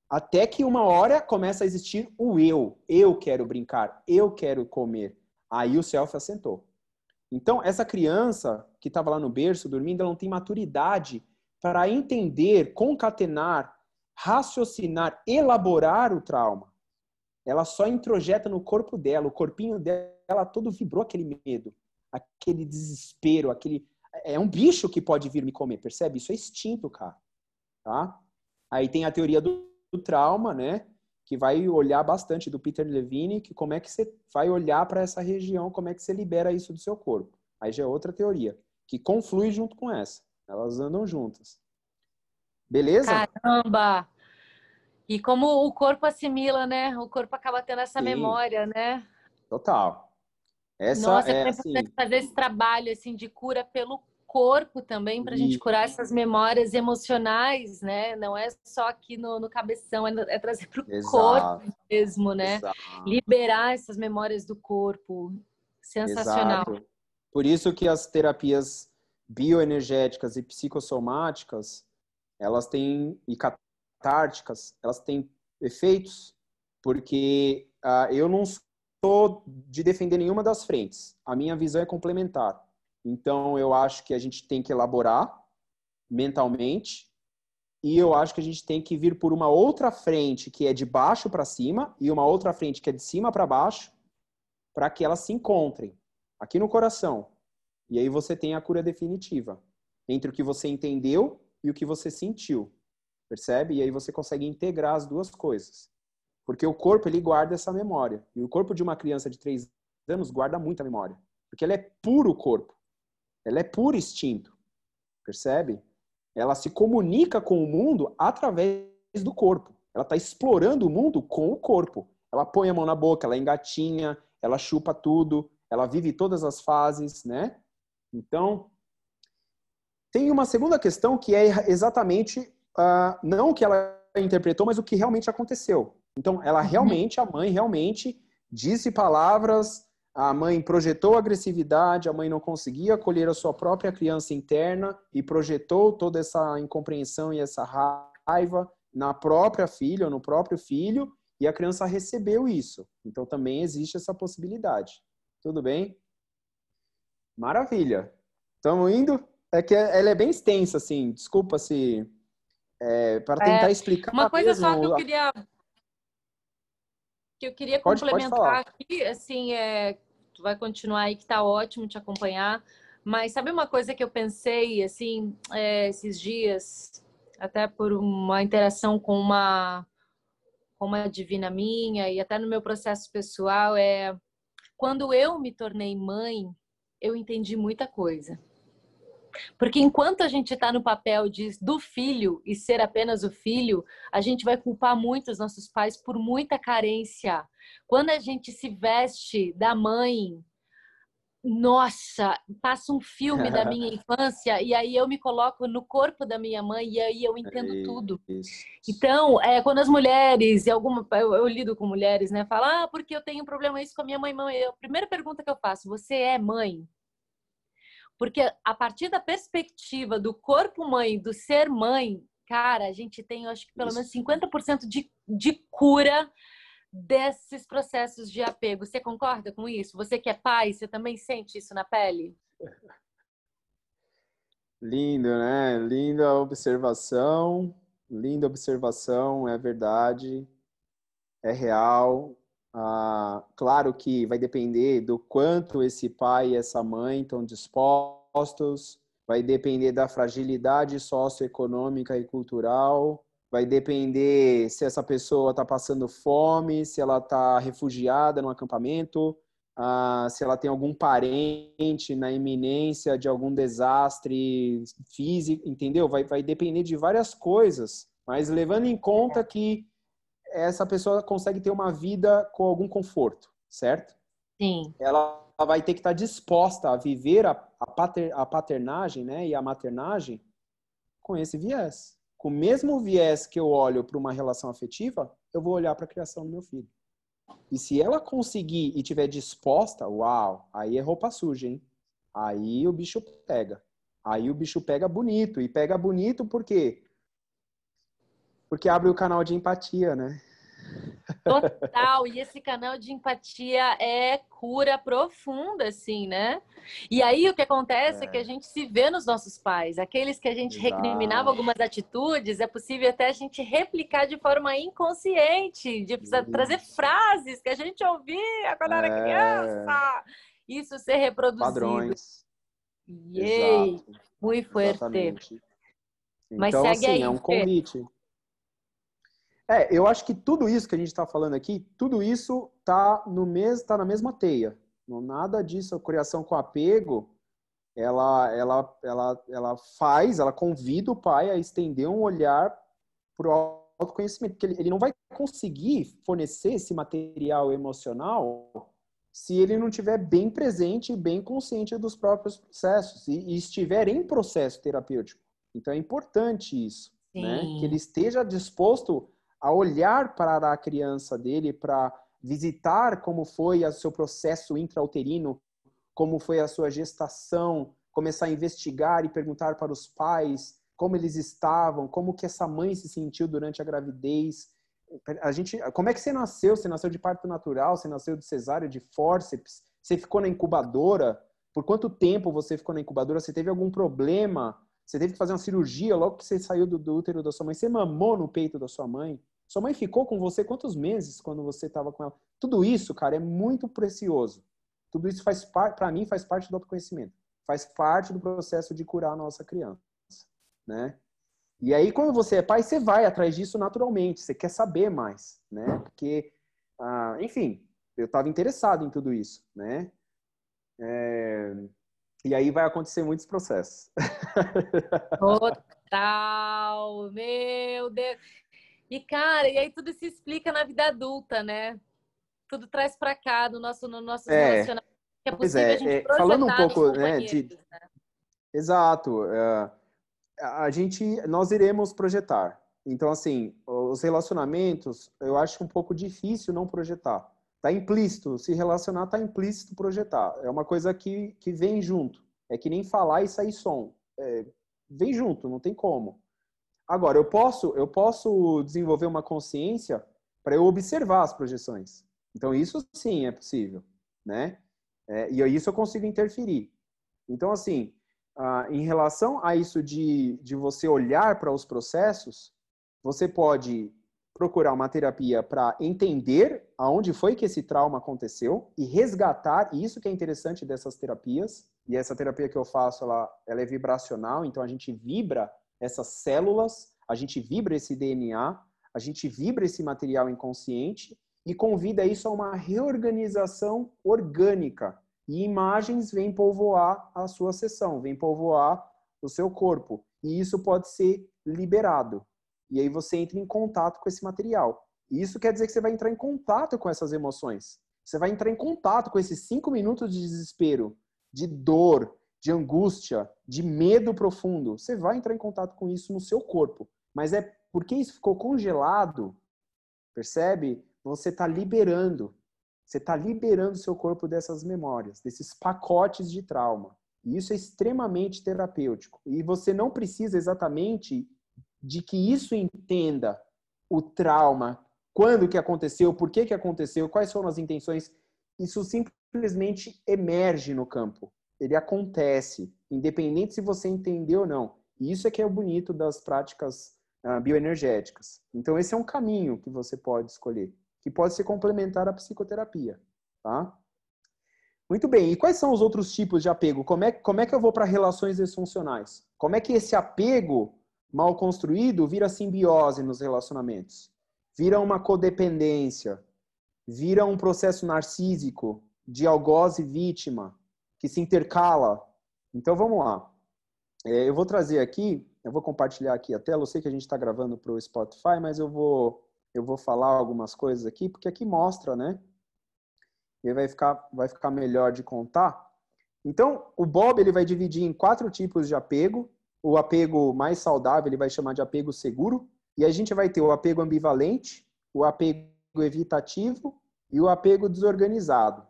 Até que uma hora começa a existir o eu. Eu quero brincar, eu quero comer. Aí o self assentou. Então, essa criança que estava lá no berço dormindo, ela não tem maturidade para entender, concatenar, raciocinar, elaborar o trauma. Ela só introjeta no corpo dela, o corpinho dela todo vibrou aquele medo, aquele desespero, aquele é um bicho que pode vir me comer, percebe? Isso é instinto, cara. Tá? Aí tem a teoria do do trauma, né? Que vai olhar bastante do Peter Levine, que como é que você vai olhar para essa região, como é que você libera isso do seu corpo. Aí já é outra teoria, que conflui junto com essa. Elas andam juntas. Beleza? Caramba! E como o corpo assimila, né? O corpo acaba tendo essa Sim. memória, né? Total. Essa Nossa, é, é assim... fazer esse trabalho assim de cura pelo corpo também para a gente curar essas memórias emocionais, né? Não é só aqui no, no cabeção, é, é trazer para o corpo mesmo, né? Exato. Liberar essas memórias do corpo. Sensacional. Exato. Por isso que as terapias bioenergéticas e psicossomáticas, elas têm, e catárticas, elas têm efeitos, porque uh, eu não sou de defender nenhuma das frentes. A minha visão é complementar. Então, eu acho que a gente tem que elaborar mentalmente e eu acho que a gente tem que vir por uma outra frente que é de baixo para cima e uma outra frente que é de cima para baixo para que elas se encontrem aqui no coração. E aí você tem a cura definitiva entre o que você entendeu e o que você sentiu. Percebe? E aí você consegue integrar as duas coisas. Porque o corpo ele guarda essa memória. E o corpo de uma criança de 3 anos guarda muita memória. Porque ele é puro corpo. Ela é puro instinto. Percebe? Ela se comunica com o mundo através do corpo. Ela está explorando o mundo com o corpo. Ela põe a mão na boca, ela engatinha, ela chupa tudo, ela vive todas as fases, né? Então, tem uma segunda questão que é exatamente uh, não o que ela interpretou, mas o que realmente aconteceu. Então, ela uhum. realmente, a mãe realmente disse palavras a mãe projetou agressividade, a mãe não conseguia acolher a sua própria criança interna e projetou toda essa incompreensão e essa raiva na própria filha ou no próprio filho e a criança recebeu isso. Então também existe essa possibilidade. Tudo bem? Maravilha. Estamos indo? É que ela é bem extensa, assim. Desculpa se. É, para tentar é, explicar. Uma coisa mesmo... só que eu queria que eu queria pode, complementar pode aqui, assim, é, tu vai continuar aí que tá ótimo te acompanhar, mas sabe uma coisa que eu pensei, assim, é, esses dias, até por uma interação com uma com uma divina minha e até no meu processo pessoal é quando eu me tornei mãe, eu entendi muita coisa. Porque enquanto a gente está no papel de, do filho e ser apenas o filho, a gente vai culpar muito os nossos pais por muita carência. Quando a gente se veste da mãe, nossa, passa um filme da minha [laughs] infância e aí eu me coloco no corpo da minha mãe e aí eu entendo é tudo. Então, é, quando as mulheres, e alguma, eu, eu, lido com mulheres, né, falam, ah, porque eu tenho um problema isso com a minha mãe, mãe. a primeira pergunta que eu faço, você é mãe? Porque a partir da perspectiva do corpo mãe, do ser mãe, cara, a gente tem, eu acho que pelo menos 50% de, de cura desses processos de apego. Você concorda com isso? Você que é pai, você também sente isso na pele? [laughs] Lindo, né? Linda observação. Linda observação, é verdade. É real. Ah, claro que vai depender do quanto esse pai e essa mãe estão dispostos, vai depender da fragilidade socioeconômica e cultural, vai depender se essa pessoa está passando fome, se ela está refugiada no acampamento, ah, se ela tem algum parente na iminência de algum desastre físico, entendeu? Vai, vai depender de várias coisas, mas levando em conta que essa pessoa consegue ter uma vida com algum conforto, certo? Sim. Ela vai ter que estar disposta a viver a, a, pater, a paternagem né, e a maternagem com esse viés. Com o mesmo viés que eu olho para uma relação afetiva, eu vou olhar para a criação do meu filho. E se ela conseguir e tiver disposta, uau, aí é roupa suja, hein? Aí o bicho pega. Aí o bicho pega bonito. E pega bonito por quê? Porque abre o canal de empatia, né? Total, e esse canal de empatia é cura profunda, assim, né? E aí o que acontece é, é que a gente se vê nos nossos pais, aqueles que a gente Exato. recriminava algumas atitudes, é possível até a gente replicar de forma inconsciente, de Isso. trazer frases que a gente ouvia quando é... era criança, isso ser reproduzido. Padrões. Yay! Exato. Muito forte. Mas então, segue assim, aí, é um convite. É, eu acho que tudo isso que a gente está falando aqui, tudo isso está no mes, tá na mesma teia. Não nada disso, a criação com apego, ela, ela, ela, ela faz, ela convida o pai a estender um olhar para o autoconhecimento, porque ele, ele não vai conseguir fornecer esse material emocional se ele não estiver bem presente e bem consciente dos próprios processos e, e estiver em processo terapêutico. Então é importante isso, né? Que ele esteja disposto a olhar para a criança dele, para visitar como foi o seu processo intrauterino, como foi a sua gestação, começar a investigar e perguntar para os pais como eles estavam, como que essa mãe se sentiu durante a gravidez. A gente, como é que você nasceu? Você nasceu de parto natural? Você nasceu de cesárea, de fórceps? Você ficou na incubadora? Por quanto tempo você ficou na incubadora? Você teve algum problema? Você teve que fazer uma cirurgia logo que você saiu do, do útero da sua mãe? Você mamou no peito da sua mãe? Sua mãe ficou com você quantos meses quando você estava com ela? Tudo isso, cara, é muito precioso. Tudo isso faz parte, para mim, faz parte do autoconhecimento. Faz parte do processo de curar a nossa criança, né? E aí, quando você é pai, você vai atrás disso naturalmente. Você quer saber mais, né? Porque, ah, enfim, eu estava interessado em tudo isso, né? É... E aí vai acontecer muitos processos. [laughs] Total, meu Deus. E, cara, e aí tudo se explica na vida adulta, né? Tudo traz para cá no nosso, no nosso é, relacionamento. Que é possível é, a gente é, falando um pouco, né, de... né? Exato. Uh, a gente, nós iremos projetar. Então, assim, os relacionamentos, eu acho um pouco difícil não projetar. Tá implícito, se relacionar tá implícito projetar. É uma coisa que, que vem junto. É que nem falar e sair som. É, vem junto, não tem como. Agora, eu posso, eu posso desenvolver uma consciência para eu observar as projeções. Então, isso sim é possível, né? É, e isso eu consigo interferir. Então, assim, em relação a isso de, de você olhar para os processos, você pode procurar uma terapia para entender aonde foi que esse trauma aconteceu e resgatar, e isso que é interessante dessas terapias, e essa terapia que eu faço, ela, ela é vibracional, então a gente vibra essas células, a gente vibra esse DNA, a gente vibra esse material inconsciente e convida isso a uma reorganização orgânica. E imagens vêm povoar a sua sessão, vêm povoar o seu corpo. E isso pode ser liberado. E aí você entra em contato com esse material. E isso quer dizer que você vai entrar em contato com essas emoções. Você vai entrar em contato com esses cinco minutos de desespero, de dor, de angústia, de medo profundo, você vai entrar em contato com isso no seu corpo. Mas é porque isso ficou congelado, percebe? Você está liberando. Você está liberando o seu corpo dessas memórias, desses pacotes de trauma. E isso é extremamente terapêutico. E você não precisa exatamente de que isso entenda o trauma, quando que aconteceu, por que que aconteceu, quais foram as intenções. Isso simplesmente emerge no campo ele acontece. independente se você entendeu ou não. E isso é que é o bonito das práticas uh, bioenergéticas. Então, esse é um caminho que você pode escolher, que pode ser complementar à psicoterapia, tá? Muito bem, e quais são os outros tipos de apego? Como é, como é que eu vou para relações disfuncionais? Como é que esse apego mal construído vira simbiose nos relacionamentos? Vira uma codependência, vira um processo narcísico de algoz e vítima, que se intercala. Então vamos lá. É, eu vou trazer aqui, eu vou compartilhar aqui a tela. Eu sei que a gente está gravando para o Spotify, mas eu vou, eu vou falar algumas coisas aqui, porque aqui mostra, né? E vai ficar, vai ficar melhor de contar. Então, o Bob ele vai dividir em quatro tipos de apego. O apego mais saudável ele vai chamar de apego seguro. E a gente vai ter o apego ambivalente, o apego evitativo e o apego desorganizado.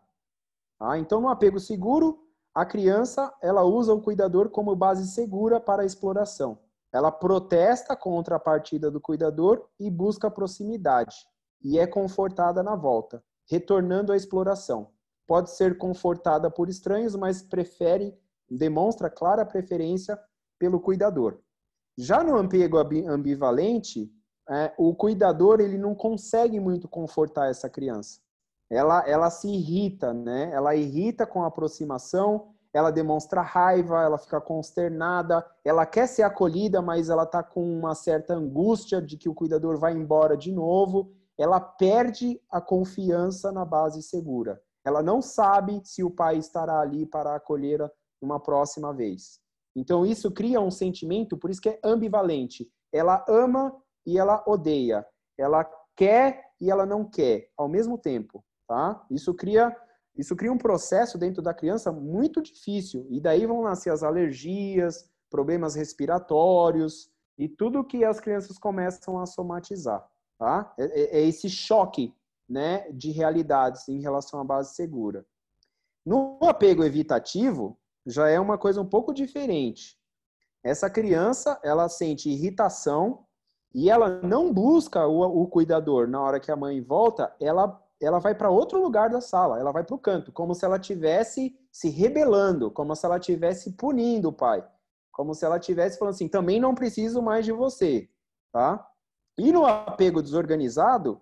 Tá? Então, no apego seguro, a criança ela usa o cuidador como base segura para a exploração. Ela protesta contra a partida do cuidador e busca proximidade, e é confortada na volta, retornando à exploração. Pode ser confortada por estranhos, mas prefere, demonstra clara preferência pelo cuidador. Já no apego ambivalente, é, o cuidador ele não consegue muito confortar essa criança. Ela, ela se irrita, né? Ela irrita com a aproximação, ela demonstra raiva, ela fica consternada, ela quer ser acolhida, mas ela está com uma certa angústia de que o cuidador vai embora de novo. Ela perde a confiança na base segura. Ela não sabe se o pai estará ali para acolhê-la uma próxima vez. Então isso cria um sentimento, por isso que é ambivalente. Ela ama e ela odeia. Ela quer e ela não quer ao mesmo tempo, tá? Isso cria isso cria um processo dentro da criança muito difícil e daí vão nascer as alergias, problemas respiratórios e tudo que as crianças começam a somatizar, tá? É, é, é esse choque, né, de realidades em relação à base segura. No apego evitativo já é uma coisa um pouco diferente. Essa criança, ela sente irritação e ela não busca o, o cuidador na hora que a mãe volta, ela, ela vai para outro lugar da sala, ela vai para o canto, como se ela tivesse se rebelando, como se ela tivesse punindo o pai, como se ela tivesse falando assim, também não preciso mais de você, tá? E no apego desorganizado,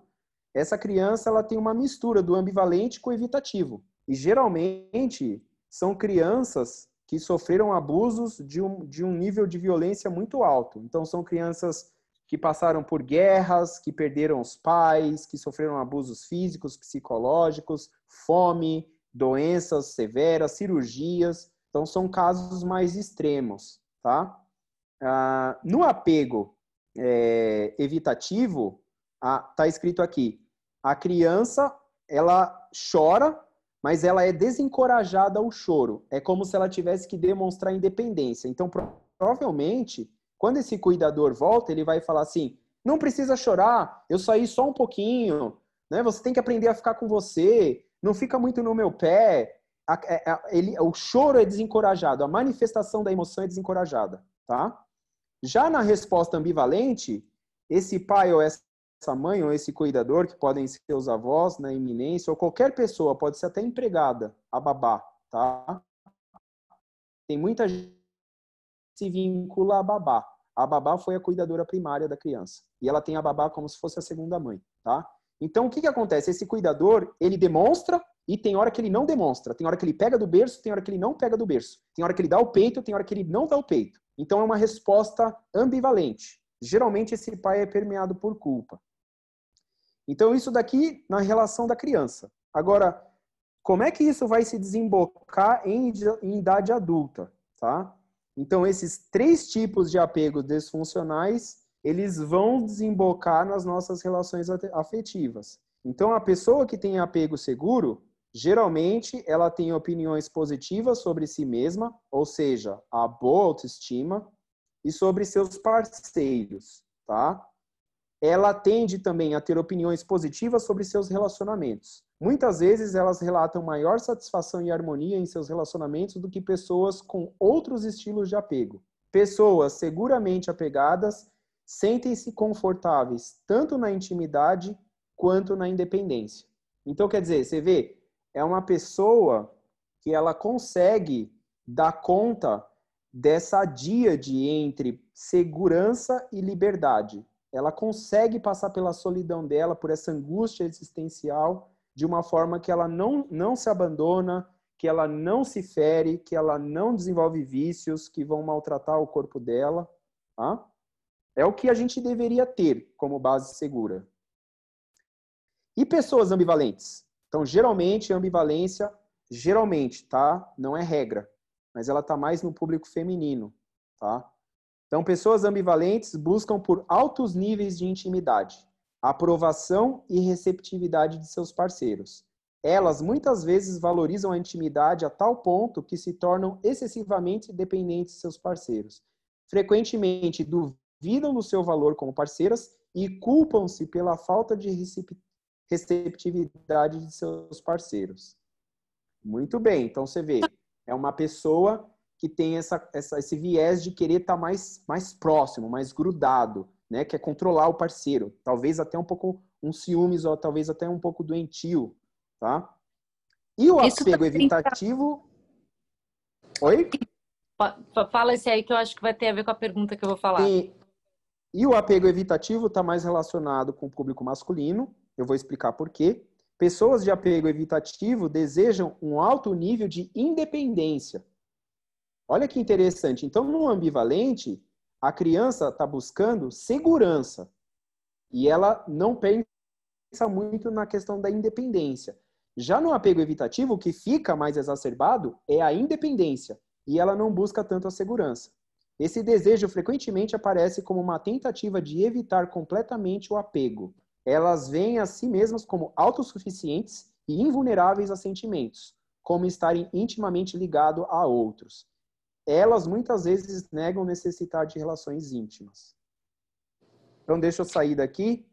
essa criança ela tem uma mistura do ambivalente com o evitativo. E geralmente são crianças que sofreram abusos de um, de um nível de violência muito alto. Então são crianças que passaram por guerras, que perderam os pais, que sofreram abusos físicos, psicológicos, fome, doenças severas, cirurgias. Então, são casos mais extremos, tá? Ah, no apego é, evitativo, ah, tá escrito aqui, a criança, ela chora, mas ela é desencorajada ao choro. É como se ela tivesse que demonstrar independência. Então, provavelmente, quando esse cuidador volta, ele vai falar assim: não precisa chorar, eu saí só um pouquinho, né? Você tem que aprender a ficar com você, não fica muito no meu pé. É, ele, o choro é desencorajado, a manifestação da emoção é desencorajada, tá? Já na resposta ambivalente, esse pai ou essa mãe ou esse cuidador, que podem ser os avós na iminência, ou qualquer pessoa, pode ser até empregada, a babá, tá? Tem muita gente se vincula à babá. A babá foi a cuidadora primária da criança. E ela tem a babá como se fosse a segunda mãe, tá? Então, o que, que acontece? Esse cuidador, ele demonstra e tem hora que ele não demonstra. Tem hora que ele pega do berço, tem hora que ele não pega do berço. Tem hora que ele dá o peito, tem hora que ele não dá o peito. Então, é uma resposta ambivalente. Geralmente, esse pai é permeado por culpa. Então, isso daqui na relação da criança. Agora, como é que isso vai se desembocar em, em idade adulta, tá? Então, esses três tipos de apego disfuncionais, eles vão desembocar nas nossas relações afetivas. Então, a pessoa que tem apego seguro, geralmente ela tem opiniões positivas sobre si mesma, ou seja, a boa autoestima, e sobre seus parceiros, tá? Ela tende também a ter opiniões positivas sobre seus relacionamentos. Muitas vezes elas relatam maior satisfação e harmonia em seus relacionamentos do que pessoas com outros estilos de apego. Pessoas seguramente apegadas sentem-se confortáveis tanto na intimidade quanto na independência. Então, quer dizer, você vê, é uma pessoa que ela consegue dar conta dessa díade entre segurança e liberdade. Ela consegue passar pela solidão dela, por essa angústia existencial, de uma forma que ela não, não se abandona, que ela não se fere, que ela não desenvolve vícios que vão maltratar o corpo dela. Tá? É o que a gente deveria ter como base segura. E pessoas ambivalentes? Então, geralmente, ambivalência, geralmente, tá? Não é regra mas ela está mais no público feminino, tá? Então, pessoas ambivalentes buscam por altos níveis de intimidade, aprovação e receptividade de seus parceiros. Elas muitas vezes valorizam a intimidade a tal ponto que se tornam excessivamente dependentes de seus parceiros. Frequentemente duvidam do seu valor como parceiras e culpam-se pela falta de receptividade de seus parceiros. Muito bem, então você vê, é uma pessoa que tem essa, essa, esse viés de querer estar tá mais, mais próximo, mais grudado, né? Quer controlar o parceiro. Talvez até um pouco um ciúmes ou talvez até um pouco doentio, tá? E o Isso apego evitativo... Oi? Fala esse aí que eu acho que vai ter a ver com a pergunta que eu vou falar. E, e o apego evitativo está mais relacionado com o público masculino. Eu vou explicar por quê. Pessoas de apego evitativo desejam um alto nível de independência. Olha que interessante. Então, no ambivalente, a criança está buscando segurança e ela não pensa muito na questão da independência. Já no apego evitativo, o que fica mais exacerbado é a independência e ela não busca tanto a segurança. Esse desejo frequentemente aparece como uma tentativa de evitar completamente o apego, elas veem a si mesmas como autossuficientes e invulneráveis a sentimentos, como estarem intimamente ligados a outros. Elas muitas vezes negam necessitar de relações íntimas. Então, deixa eu sair daqui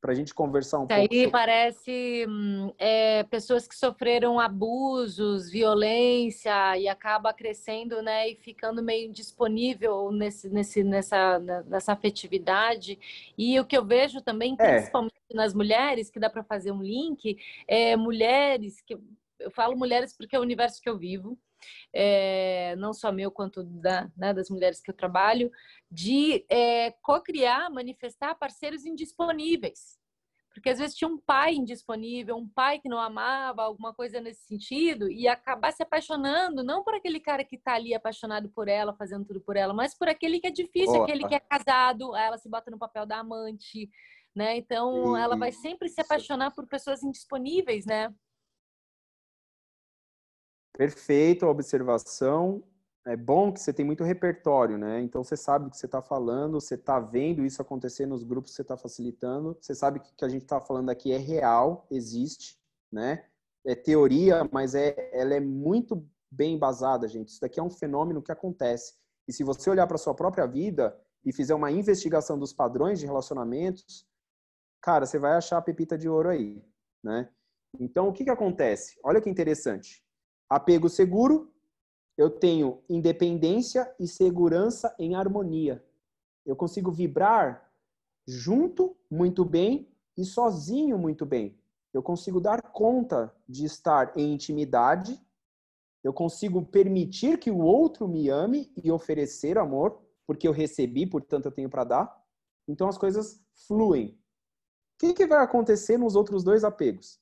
para a gente conversar um Isso pouco. Aí sobre... parece hum, é, pessoas que sofreram abusos, violência e acaba crescendo, né, e ficando meio disponível nesse, nesse, nessa, nessa afetividade. E o que eu vejo também, é. principalmente nas mulheres, que dá para fazer um link, é mulheres que eu falo mulheres porque é o universo que eu vivo. É, não só meu quanto da, né, das mulheres que eu trabalho, de é, co-criar, manifestar parceiros indisponíveis. Porque às vezes tinha um pai indisponível, um pai que não amava, alguma coisa nesse sentido, e acabar se apaixonando, não por aquele cara que está ali apaixonado por ela, fazendo tudo por ela, mas por aquele que é difícil, aquele que é casado, ela se bota no papel da amante, né? Então, ela vai sempre se apaixonar por pessoas indisponíveis, né? Perfeito a observação. É bom que você tem muito repertório, né? Então você sabe o que você está falando, você está vendo isso acontecer nos grupos que você está facilitando, você sabe que o que a gente está falando aqui é real, existe, né? É teoria, mas é, ela é muito bem embasada, gente. Isso daqui é um fenômeno que acontece. E se você olhar para sua própria vida e fizer uma investigação dos padrões de relacionamentos, cara, você vai achar a pepita de ouro aí, né? Então, o que, que acontece? Olha que interessante. Apego seguro, eu tenho independência e segurança em harmonia. Eu consigo vibrar junto muito bem e sozinho muito bem. Eu consigo dar conta de estar em intimidade. Eu consigo permitir que o outro me ame e oferecer amor, porque eu recebi, portanto eu tenho para dar. Então as coisas fluem. O que, que vai acontecer nos outros dois apegos?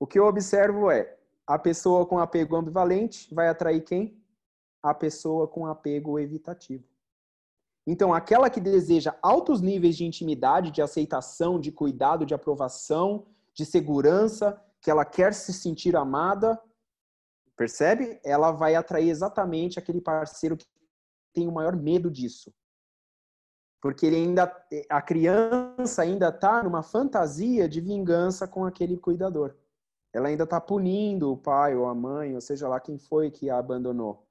O que eu observo é a pessoa com apego ambivalente vai atrair quem? A pessoa com apego evitativo. Então, aquela que deseja altos níveis de intimidade, de aceitação, de cuidado, de aprovação, de segurança, que ela quer se sentir amada, percebe? Ela vai atrair exatamente aquele parceiro que tem o maior medo disso. Porque ele ainda a criança ainda está numa fantasia de vingança com aquele cuidador ela ainda está punindo o pai ou a mãe, ou seja lá quem foi que a abandonou,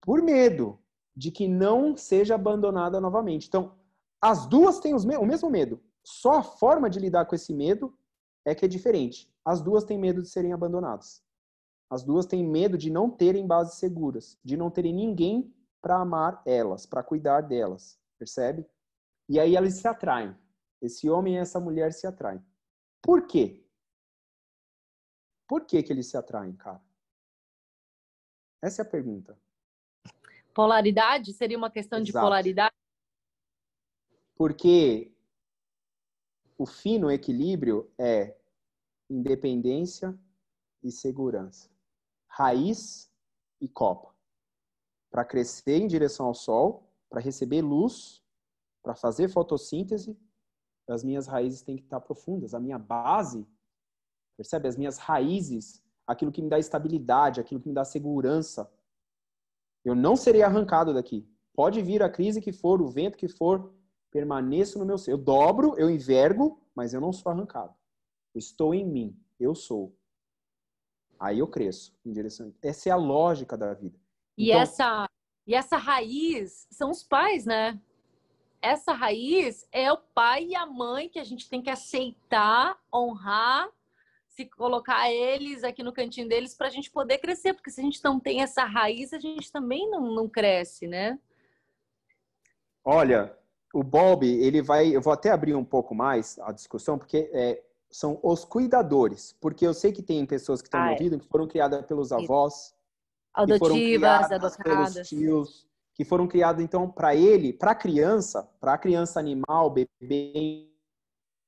por medo de que não seja abandonada novamente. Então, as duas têm o mesmo medo, só a forma de lidar com esse medo é que é diferente. As duas têm medo de serem abandonadas. As duas têm medo de não terem bases seguras, de não terem ninguém para amar elas, para cuidar delas, percebe? E aí elas se atraem. Esse homem e essa mulher se atraem. Por quê? Por que, que eles se atraem, cara? Essa é a pergunta. Polaridade? Seria uma questão Exato. de polaridade? Porque o fino equilíbrio é independência e segurança. Raiz e copa. Para crescer em direção ao sol, para receber luz, para fazer fotossíntese, as minhas raízes têm que estar profundas. A minha base, percebe? As minhas raízes, aquilo que me dá estabilidade, aquilo que me dá segurança. Eu não serei arrancado daqui. Pode vir a crise que for, o vento que for, permaneço no meu ser. Eu dobro, eu envergo, mas eu não sou arrancado. Eu estou em mim. Eu sou. Aí eu cresço em direção. Essa é a lógica da vida. E então, essa e essa raiz são os pais, né? essa raiz é o pai e a mãe que a gente tem que aceitar, honrar, se colocar eles aqui no cantinho deles para a gente poder crescer, porque se a gente não tem essa raiz, a gente também não, não cresce, né? Olha, o Bob, ele vai. Eu vou até abrir um pouco mais a discussão, porque é, são os cuidadores. Porque eu sei que tem pessoas que estão ah, me é. ouvindo que foram criadas pelos avós, adotivas, adotadas, pelos tios, que foram criados então para ele, para a criança, para a criança animal, bebê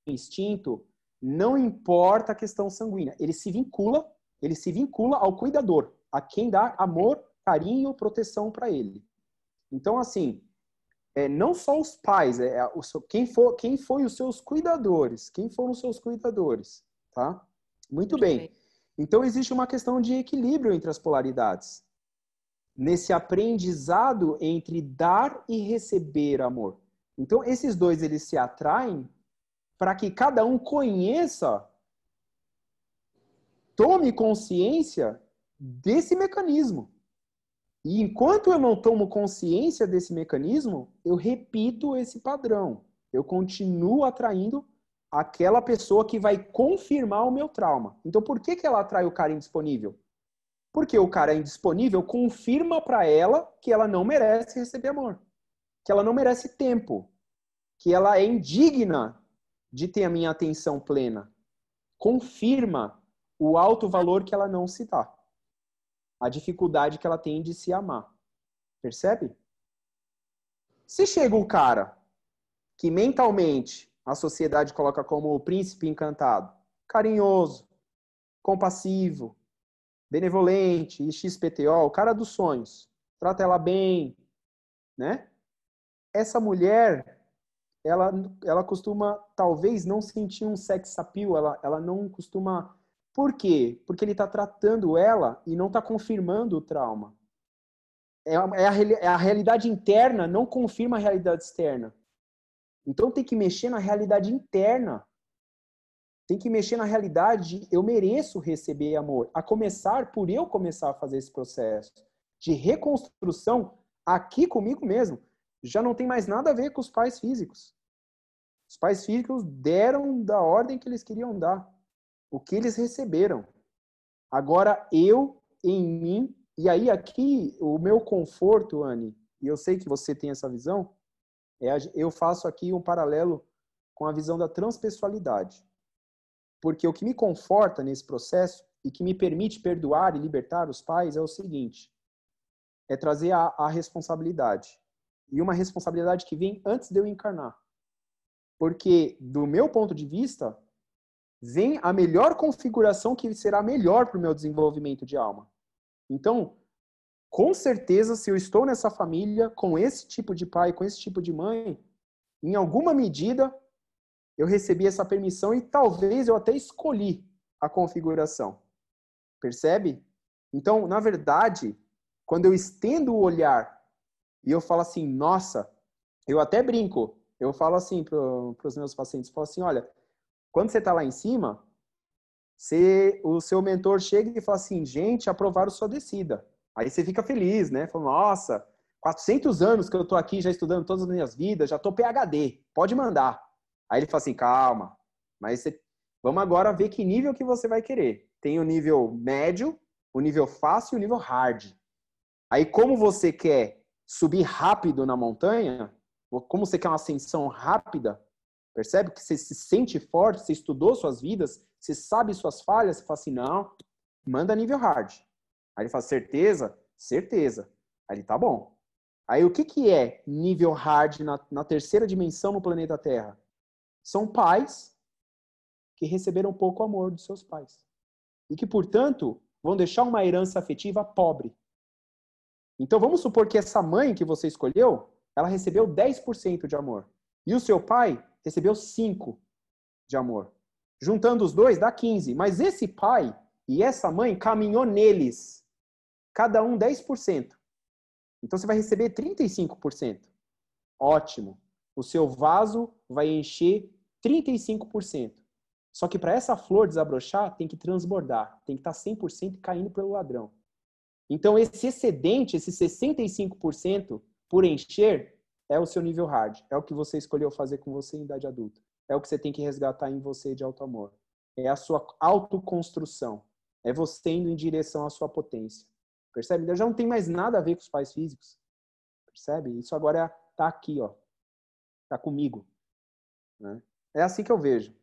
instinto, não importa a questão sanguínea, ele se vincula, ele se vincula ao cuidador, a quem dá amor, carinho, proteção para ele. Então assim, é, não só os pais, é, é, quem, for, quem foi os seus cuidadores, quem foram os seus cuidadores, tá? Muito bem. Então existe uma questão de equilíbrio entre as polaridades nesse aprendizado entre dar e receber amor. Então, esses dois eles se atraem para que cada um conheça, tome consciência desse mecanismo. E enquanto eu não tomo consciência desse mecanismo, eu repito esse padrão. Eu continuo atraindo aquela pessoa que vai confirmar o meu trauma. Então, por que, que ela atrai o cara indisponível? Porque o cara indisponível confirma para ela que ela não merece receber amor, que ela não merece tempo, que ela é indigna de ter a minha atenção plena. Confirma o alto valor que ela não se dá. A dificuldade que ela tem de se amar. Percebe? Se chega o cara que mentalmente a sociedade coloca como o príncipe encantado, carinhoso, compassivo, benevolente, XPTO, o cara dos sonhos, trata ela bem, né? Essa mulher, ela, ela costuma, talvez, não sentir um sex appeal, ela, ela não costuma... Por quê? Porque ele está tratando ela e não está confirmando o trauma. É a, é, a, é a realidade interna não confirma a realidade externa. Então tem que mexer na realidade interna tem que mexer na realidade de eu mereço receber amor, a começar por eu começar a fazer esse processo de reconstrução aqui comigo mesmo. Já não tem mais nada a ver com os pais físicos. Os pais físicos deram da ordem que eles queriam dar, o que eles receberam. Agora eu em mim, e aí aqui o meu conforto, Anne, e eu sei que você tem essa visão, é eu faço aqui um paralelo com a visão da transpessoalidade. Porque o que me conforta nesse processo e que me permite perdoar e libertar os pais é o seguinte: é trazer a, a responsabilidade. E uma responsabilidade que vem antes de eu encarnar. Porque, do meu ponto de vista, vem a melhor configuração que será melhor para o meu desenvolvimento de alma. Então, com certeza, se eu estou nessa família, com esse tipo de pai, com esse tipo de mãe, em alguma medida, eu recebi essa permissão e talvez eu até escolhi a configuração. Percebe? Então, na verdade, quando eu estendo o olhar e eu falo assim, nossa, eu até brinco, eu falo assim para os meus pacientes, falo assim, olha, quando você está lá em cima, você, o seu mentor chega e fala assim, gente, aprovaram sua descida. Aí você fica feliz, né? Fala, nossa, 400 anos que eu estou aqui já estudando todas as minhas vidas, já estou PHD, pode mandar. Aí ele fala assim, calma, mas você... vamos agora ver que nível que você vai querer. Tem o nível médio, o nível fácil e o nível hard. Aí como você quer subir rápido na montanha, como você quer uma ascensão rápida, percebe que você se sente forte, você estudou suas vidas, você sabe suas falhas, você fala assim, não, manda nível hard. Aí ele fala, certeza? Certeza. Aí ele, tá bom. Aí o que, que é nível hard na, na terceira dimensão no planeta Terra? São pais que receberam pouco amor dos seus pais. E que, portanto, vão deixar uma herança afetiva pobre. Então vamos supor que essa mãe que você escolheu, ela recebeu 10% de amor. E o seu pai recebeu 5% de amor. Juntando os dois dá 15. Mas esse pai e essa mãe caminhou neles, cada um 10%. Então você vai receber 35%. Ótimo. O seu vaso vai encher 35%. Só que para essa flor desabrochar, tem que transbordar, tem que estar 100% caindo pelo ladrão. Então esse excedente, esse 65% por encher, é o seu nível hard. É o que você escolheu fazer com você em idade adulta. É o que você tem que resgatar em você de alto amor. É a sua autoconstrução. É você indo em direção à sua potência. Percebe? Já não tem mais nada a ver com os pais físicos. Percebe? Isso agora está aqui, ó. Está comigo. Né? É assim que eu vejo.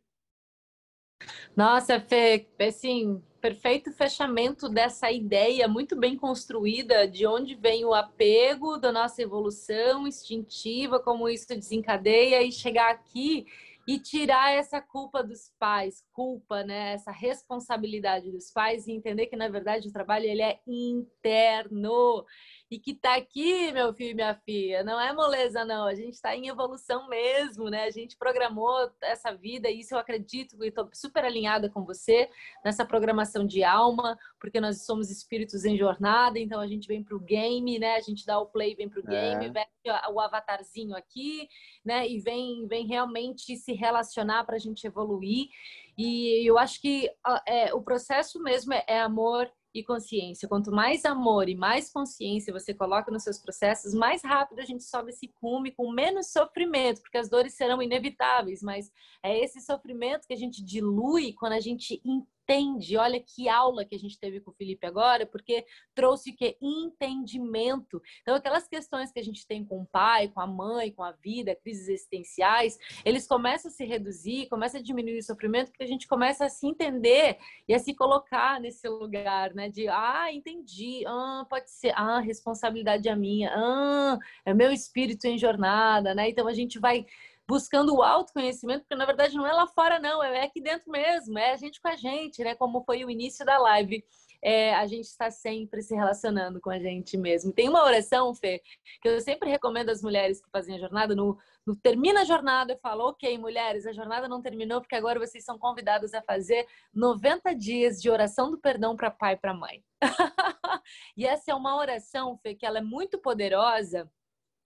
Nossa, Fê, assim, perfeito fechamento dessa ideia muito bem construída de onde vem o apego da nossa evolução instintiva, como isso desencadeia e chegar aqui e tirar essa culpa dos pais, culpa, né, essa responsabilidade dos pais e entender que na verdade o trabalho ele é interno e que tá aqui, meu filho e minha filha, não é moleza não, a gente está em evolução mesmo, né? A gente programou essa vida e isso eu acredito e estou super alinhada com você nessa programação de alma, porque nós somos espíritos em jornada, então a gente vem para o game, né? A gente dá o play, vem para o game, é. vem o avatarzinho aqui, né? E vem, vem realmente se relacionar para a gente evoluir. E eu acho que é, o processo mesmo é, é amor e consciência. Quanto mais amor e mais consciência você coloca nos seus processos, mais rápido a gente sobe esse cume com menos sofrimento, porque as dores serão inevitáveis, mas é esse sofrimento que a gente dilui quando a gente entende. Olha que aula que a gente teve com o Felipe agora, porque trouxe o que? Entendimento. Então, aquelas questões que a gente tem com o pai, com a mãe, com a vida, crises existenciais, eles começam a se reduzir, começam a diminuir o sofrimento, porque a gente começa a se entender e a se colocar nesse lugar, né? De, ah, entendi, ah, pode ser, ah, responsabilidade é minha, ah, é meu espírito em jornada, né? Então, a gente vai buscando o autoconhecimento, porque na verdade não é lá fora, não, é aqui dentro mesmo, é a gente com a gente, né? Como foi o início da live. É, a gente está sempre se relacionando com a gente mesmo. Tem uma oração, Fê, que eu sempre recomendo às mulheres que fazem a jornada. No, no termina a jornada, eu falo, ok, mulheres, a jornada não terminou, porque agora vocês são convidadas a fazer 90 dias de oração do perdão para pai e para mãe. [laughs] e essa é uma oração, Fê, que ela é muito poderosa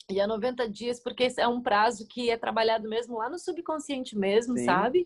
e é 90 dias, porque é um prazo que é trabalhado mesmo lá no subconsciente mesmo, Sim. sabe?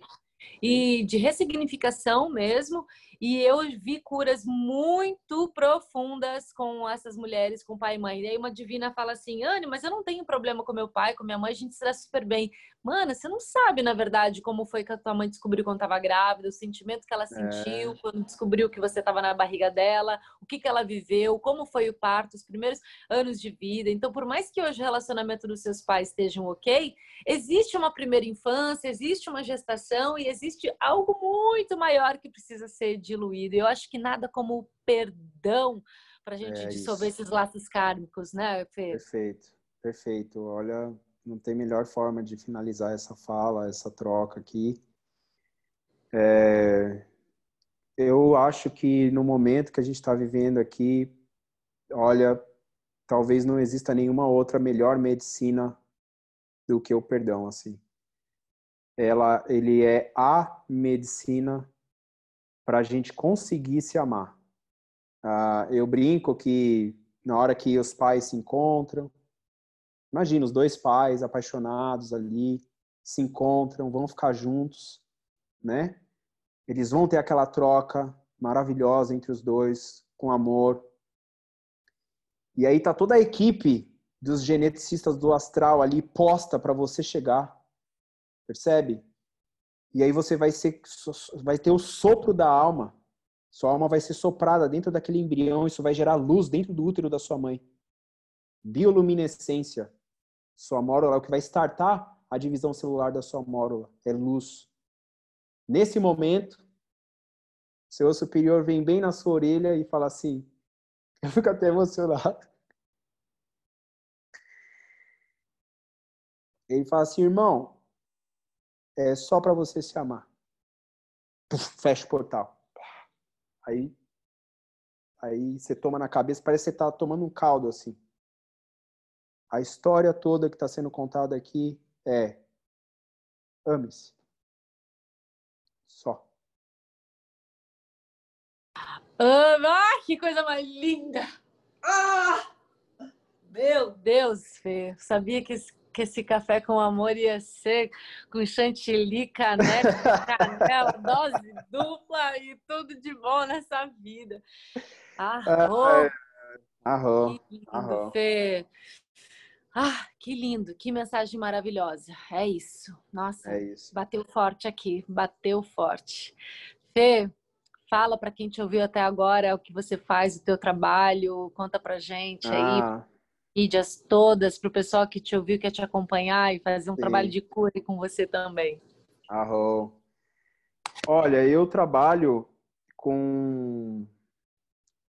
E de ressignificação mesmo. E eu vi curas muito profundas com essas mulheres, com pai e mãe. E aí uma divina fala assim, Anne, mas eu não tenho problema com meu pai, com minha mãe, a gente se dá super bem. Mano, você não sabe, na verdade, como foi que a tua mãe descobriu quando estava grávida, o sentimento que ela sentiu é. quando descobriu que você estava na barriga dela, o que, que ela viveu, como foi o parto, os primeiros anos de vida. Então, por mais que hoje o relacionamento dos seus pais estejam ok, existe uma primeira infância, existe uma gestação e existe algo muito maior que precisa ser diluído. Eu acho que nada como o perdão para a gente é dissolver esses laços kármicos, né, Fê? Perfeito, perfeito. Olha, não tem melhor forma de finalizar essa fala, essa troca aqui. É, eu acho que no momento que a gente está vivendo aqui, olha, talvez não exista nenhuma outra melhor medicina do que o perdão, assim. Ela, ele é a medicina para a gente conseguir se amar. Ah, eu brinco que na hora que os pais se encontram, imagina os dois pais apaixonados ali se encontram, vão ficar juntos, né? Eles vão ter aquela troca maravilhosa entre os dois, com amor. E aí tá toda a equipe dos geneticistas do astral ali posta para você chegar. Percebe? E aí você vai, ser, vai ter o sopro da alma. Sua alma vai ser soprada dentro daquele embrião, isso vai gerar luz dentro do útero da sua mãe. Bioluminescência. Sua mórula é o que vai startar a divisão celular da sua mórula. É luz. Nesse momento, seu superior vem bem na sua orelha e fala assim: [laughs] Eu fico até emocionado. Ele fala assim, irmão, é só para você se amar. fecha o portal. Aí, aí você toma na cabeça, parece que você tá tomando um caldo assim. A história toda que está sendo contada aqui é ame-se. Só. Ah, que coisa mais linda! Ah! Meu Deus, Fê. Sabia que esse, que esse café com amor ia ser com chantilly, canela, canela, [laughs] dose dupla e tudo de bom nessa vida. Arrou! Ah, é. Arrou. Que lindo, Arrou. Fê. Ah, que lindo, que mensagem maravilhosa. É isso. Nossa, é isso. bateu forte aqui, bateu forte. Fê, fala para quem te ouviu até agora o que você faz, o teu trabalho, conta pra gente ah. aí mídias todas para o pessoal que te ouviu, quer te acompanhar e fazer um Sim. trabalho de cura com você também. Arro. Olha, eu trabalho com,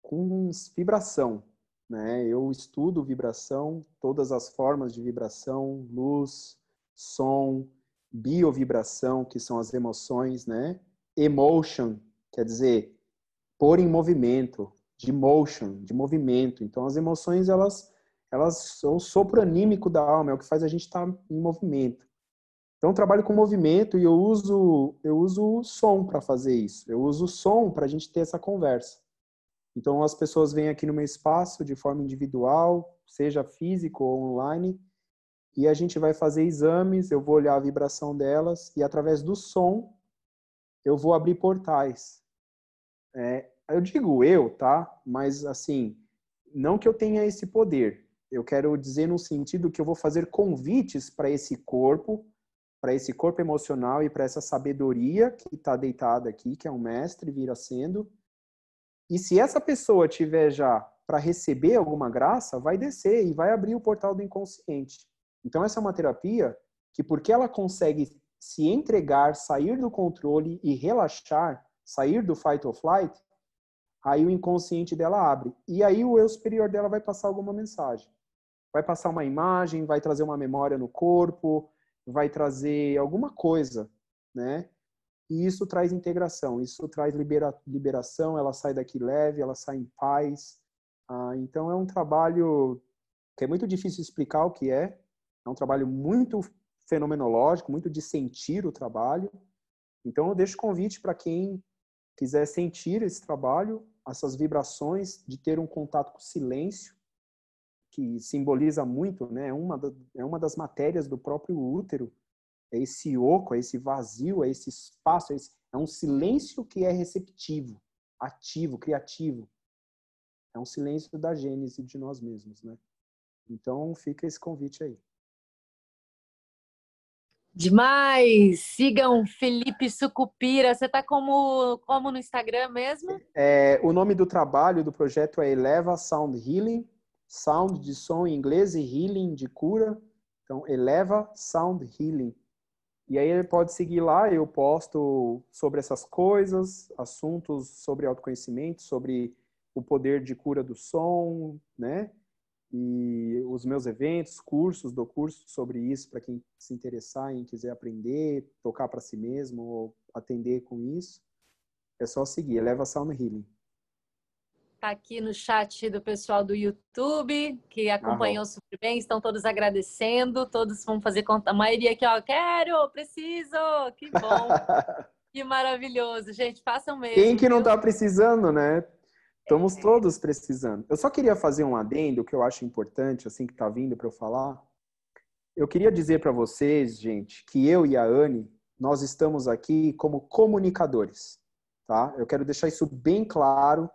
com vibração, né? Eu estudo vibração, todas as formas de vibração, luz, som, biovibração, que são as emoções, né? Emotion, quer dizer, pôr em movimento, de motion, de movimento. Então, as emoções, elas elas são o sopro anímico da alma, é o que faz a gente estar em movimento. Então, eu trabalho com movimento e eu uso, eu uso o som para fazer isso. Eu uso o som para a gente ter essa conversa. Então, as pessoas vêm aqui no meu espaço de forma individual, seja físico ou online, e a gente vai fazer exames, eu vou olhar a vibração delas, e através do som, eu vou abrir portais. É, eu digo eu, tá? Mas, assim, não que eu tenha esse poder, eu quero dizer no sentido que eu vou fazer convites para esse corpo, para esse corpo emocional e para essa sabedoria que está deitada aqui, que é um mestre, vira sendo. E se essa pessoa tiver já para receber alguma graça, vai descer e vai abrir o portal do inconsciente. Então essa é uma terapia que porque ela consegue se entregar, sair do controle e relaxar, sair do fight or flight, aí o inconsciente dela abre. E aí o eu superior dela vai passar alguma mensagem vai passar uma imagem, vai trazer uma memória no corpo, vai trazer alguma coisa, né? E isso traz integração, isso traz libera liberação, ela sai daqui leve, ela sai em paz. Ah, então é um trabalho que é muito difícil explicar o que é. É um trabalho muito fenomenológico, muito de sentir o trabalho. Então eu deixo convite para quem quiser sentir esse trabalho, essas vibrações de ter um contato com o silêncio, que simboliza muito, né? É uma, é uma das matérias do próprio útero. É esse oco, é esse vazio, é esse espaço, é, esse, é um silêncio que é receptivo, ativo, criativo. É um silêncio da gênese de nós mesmos, né? Então fica esse convite aí. Demais! Sigam Felipe Sucupira. Você está como, como no Instagram mesmo? É, o nome do trabalho do projeto é Eleva Sound Healing sound de som em inglês e healing de cura. Então, eleva sound healing. E aí ele pode seguir lá, eu posto sobre essas coisas, assuntos sobre autoconhecimento, sobre o poder de cura do som, né? E os meus eventos, cursos, dou curso sobre isso para quem se interessar e quiser aprender, tocar para si mesmo ou atender com isso. É só seguir, eleva sound healing está aqui no chat do pessoal do YouTube, que acompanhou super bem, estão todos agradecendo, todos vão fazer conta. A maioria aqui, ó, quero, preciso, que bom. [laughs] que maravilhoso, gente, façam mesmo. Quem que não está precisando, né? Estamos é. todos precisando. Eu só queria fazer um adendo que eu acho importante, assim, que está vindo para eu falar. Eu queria dizer para vocês, gente, que eu e a Anne, nós estamos aqui como comunicadores, tá? Eu quero deixar isso bem claro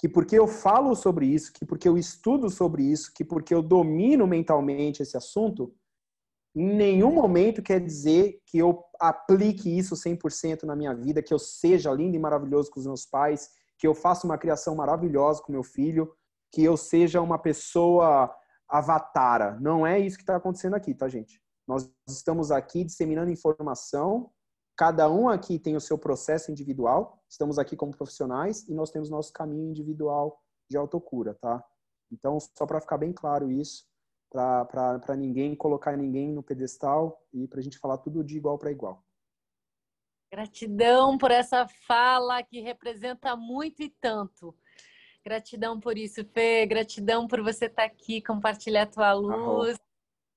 que porque eu falo sobre isso, que porque eu estudo sobre isso, que porque eu domino mentalmente esse assunto, em nenhum momento quer dizer que eu aplique isso 100% na minha vida, que eu seja lindo e maravilhoso com os meus pais, que eu faça uma criação maravilhosa com meu filho, que eu seja uma pessoa avatara. Não é isso que está acontecendo aqui, tá, gente? Nós estamos aqui disseminando informação Cada um aqui tem o seu processo individual, estamos aqui como profissionais e nós temos nosso caminho individual de autocura, tá? Então, só para ficar bem claro isso, para ninguém colocar ninguém no pedestal e para a gente falar tudo de igual para igual. Gratidão por essa fala que representa muito e tanto. Gratidão por isso, Fê. Gratidão por você estar aqui, compartilhar a tua luz.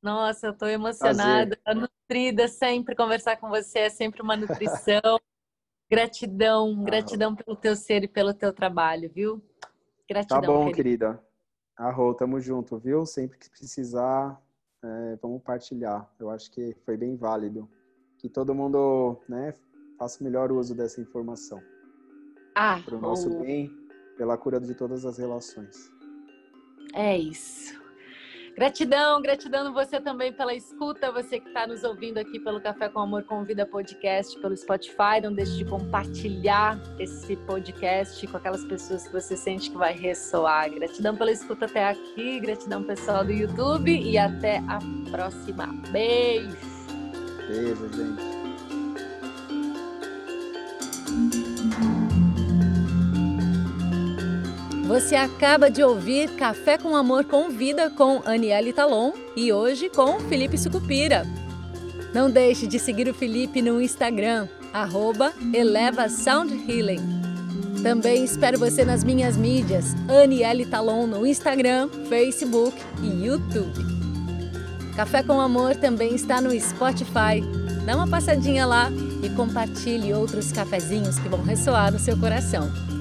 Nossa, eu estou emocionada, Prazer. nutrida sempre. Conversar com você é sempre uma nutrição. [laughs] gratidão, gratidão pelo teu ser e pelo teu trabalho, viu? Gratidão. Tá bom, querida. querida. Arro, tamo junto, viu? Sempre que precisar, é, vamos partilhar. Eu acho que foi bem válido. Que todo mundo né, faça o melhor uso dessa informação. Ah, Para o nosso bem, pela cura de todas as relações. É isso. Gratidão, gratidão você também pela escuta, você que está nos ouvindo aqui pelo Café com Amor Convida Podcast, pelo Spotify. Não deixe de compartilhar esse podcast com aquelas pessoas que você sente que vai ressoar. Gratidão pela escuta até aqui, gratidão pessoal do YouTube e até a próxima. Beijo! Beijo, gente. Você acaba de ouvir Café com Amor com Vida com Aniele Talon e hoje com Felipe Sucupira. Não deixe de seguir o Felipe no Instagram, arroba Eleva Sound Healing. Também espero você nas minhas mídias, Aniele Talon no Instagram, Facebook e YouTube. Café com Amor também está no Spotify. Dá uma passadinha lá e compartilhe outros cafezinhos que vão ressoar no seu coração.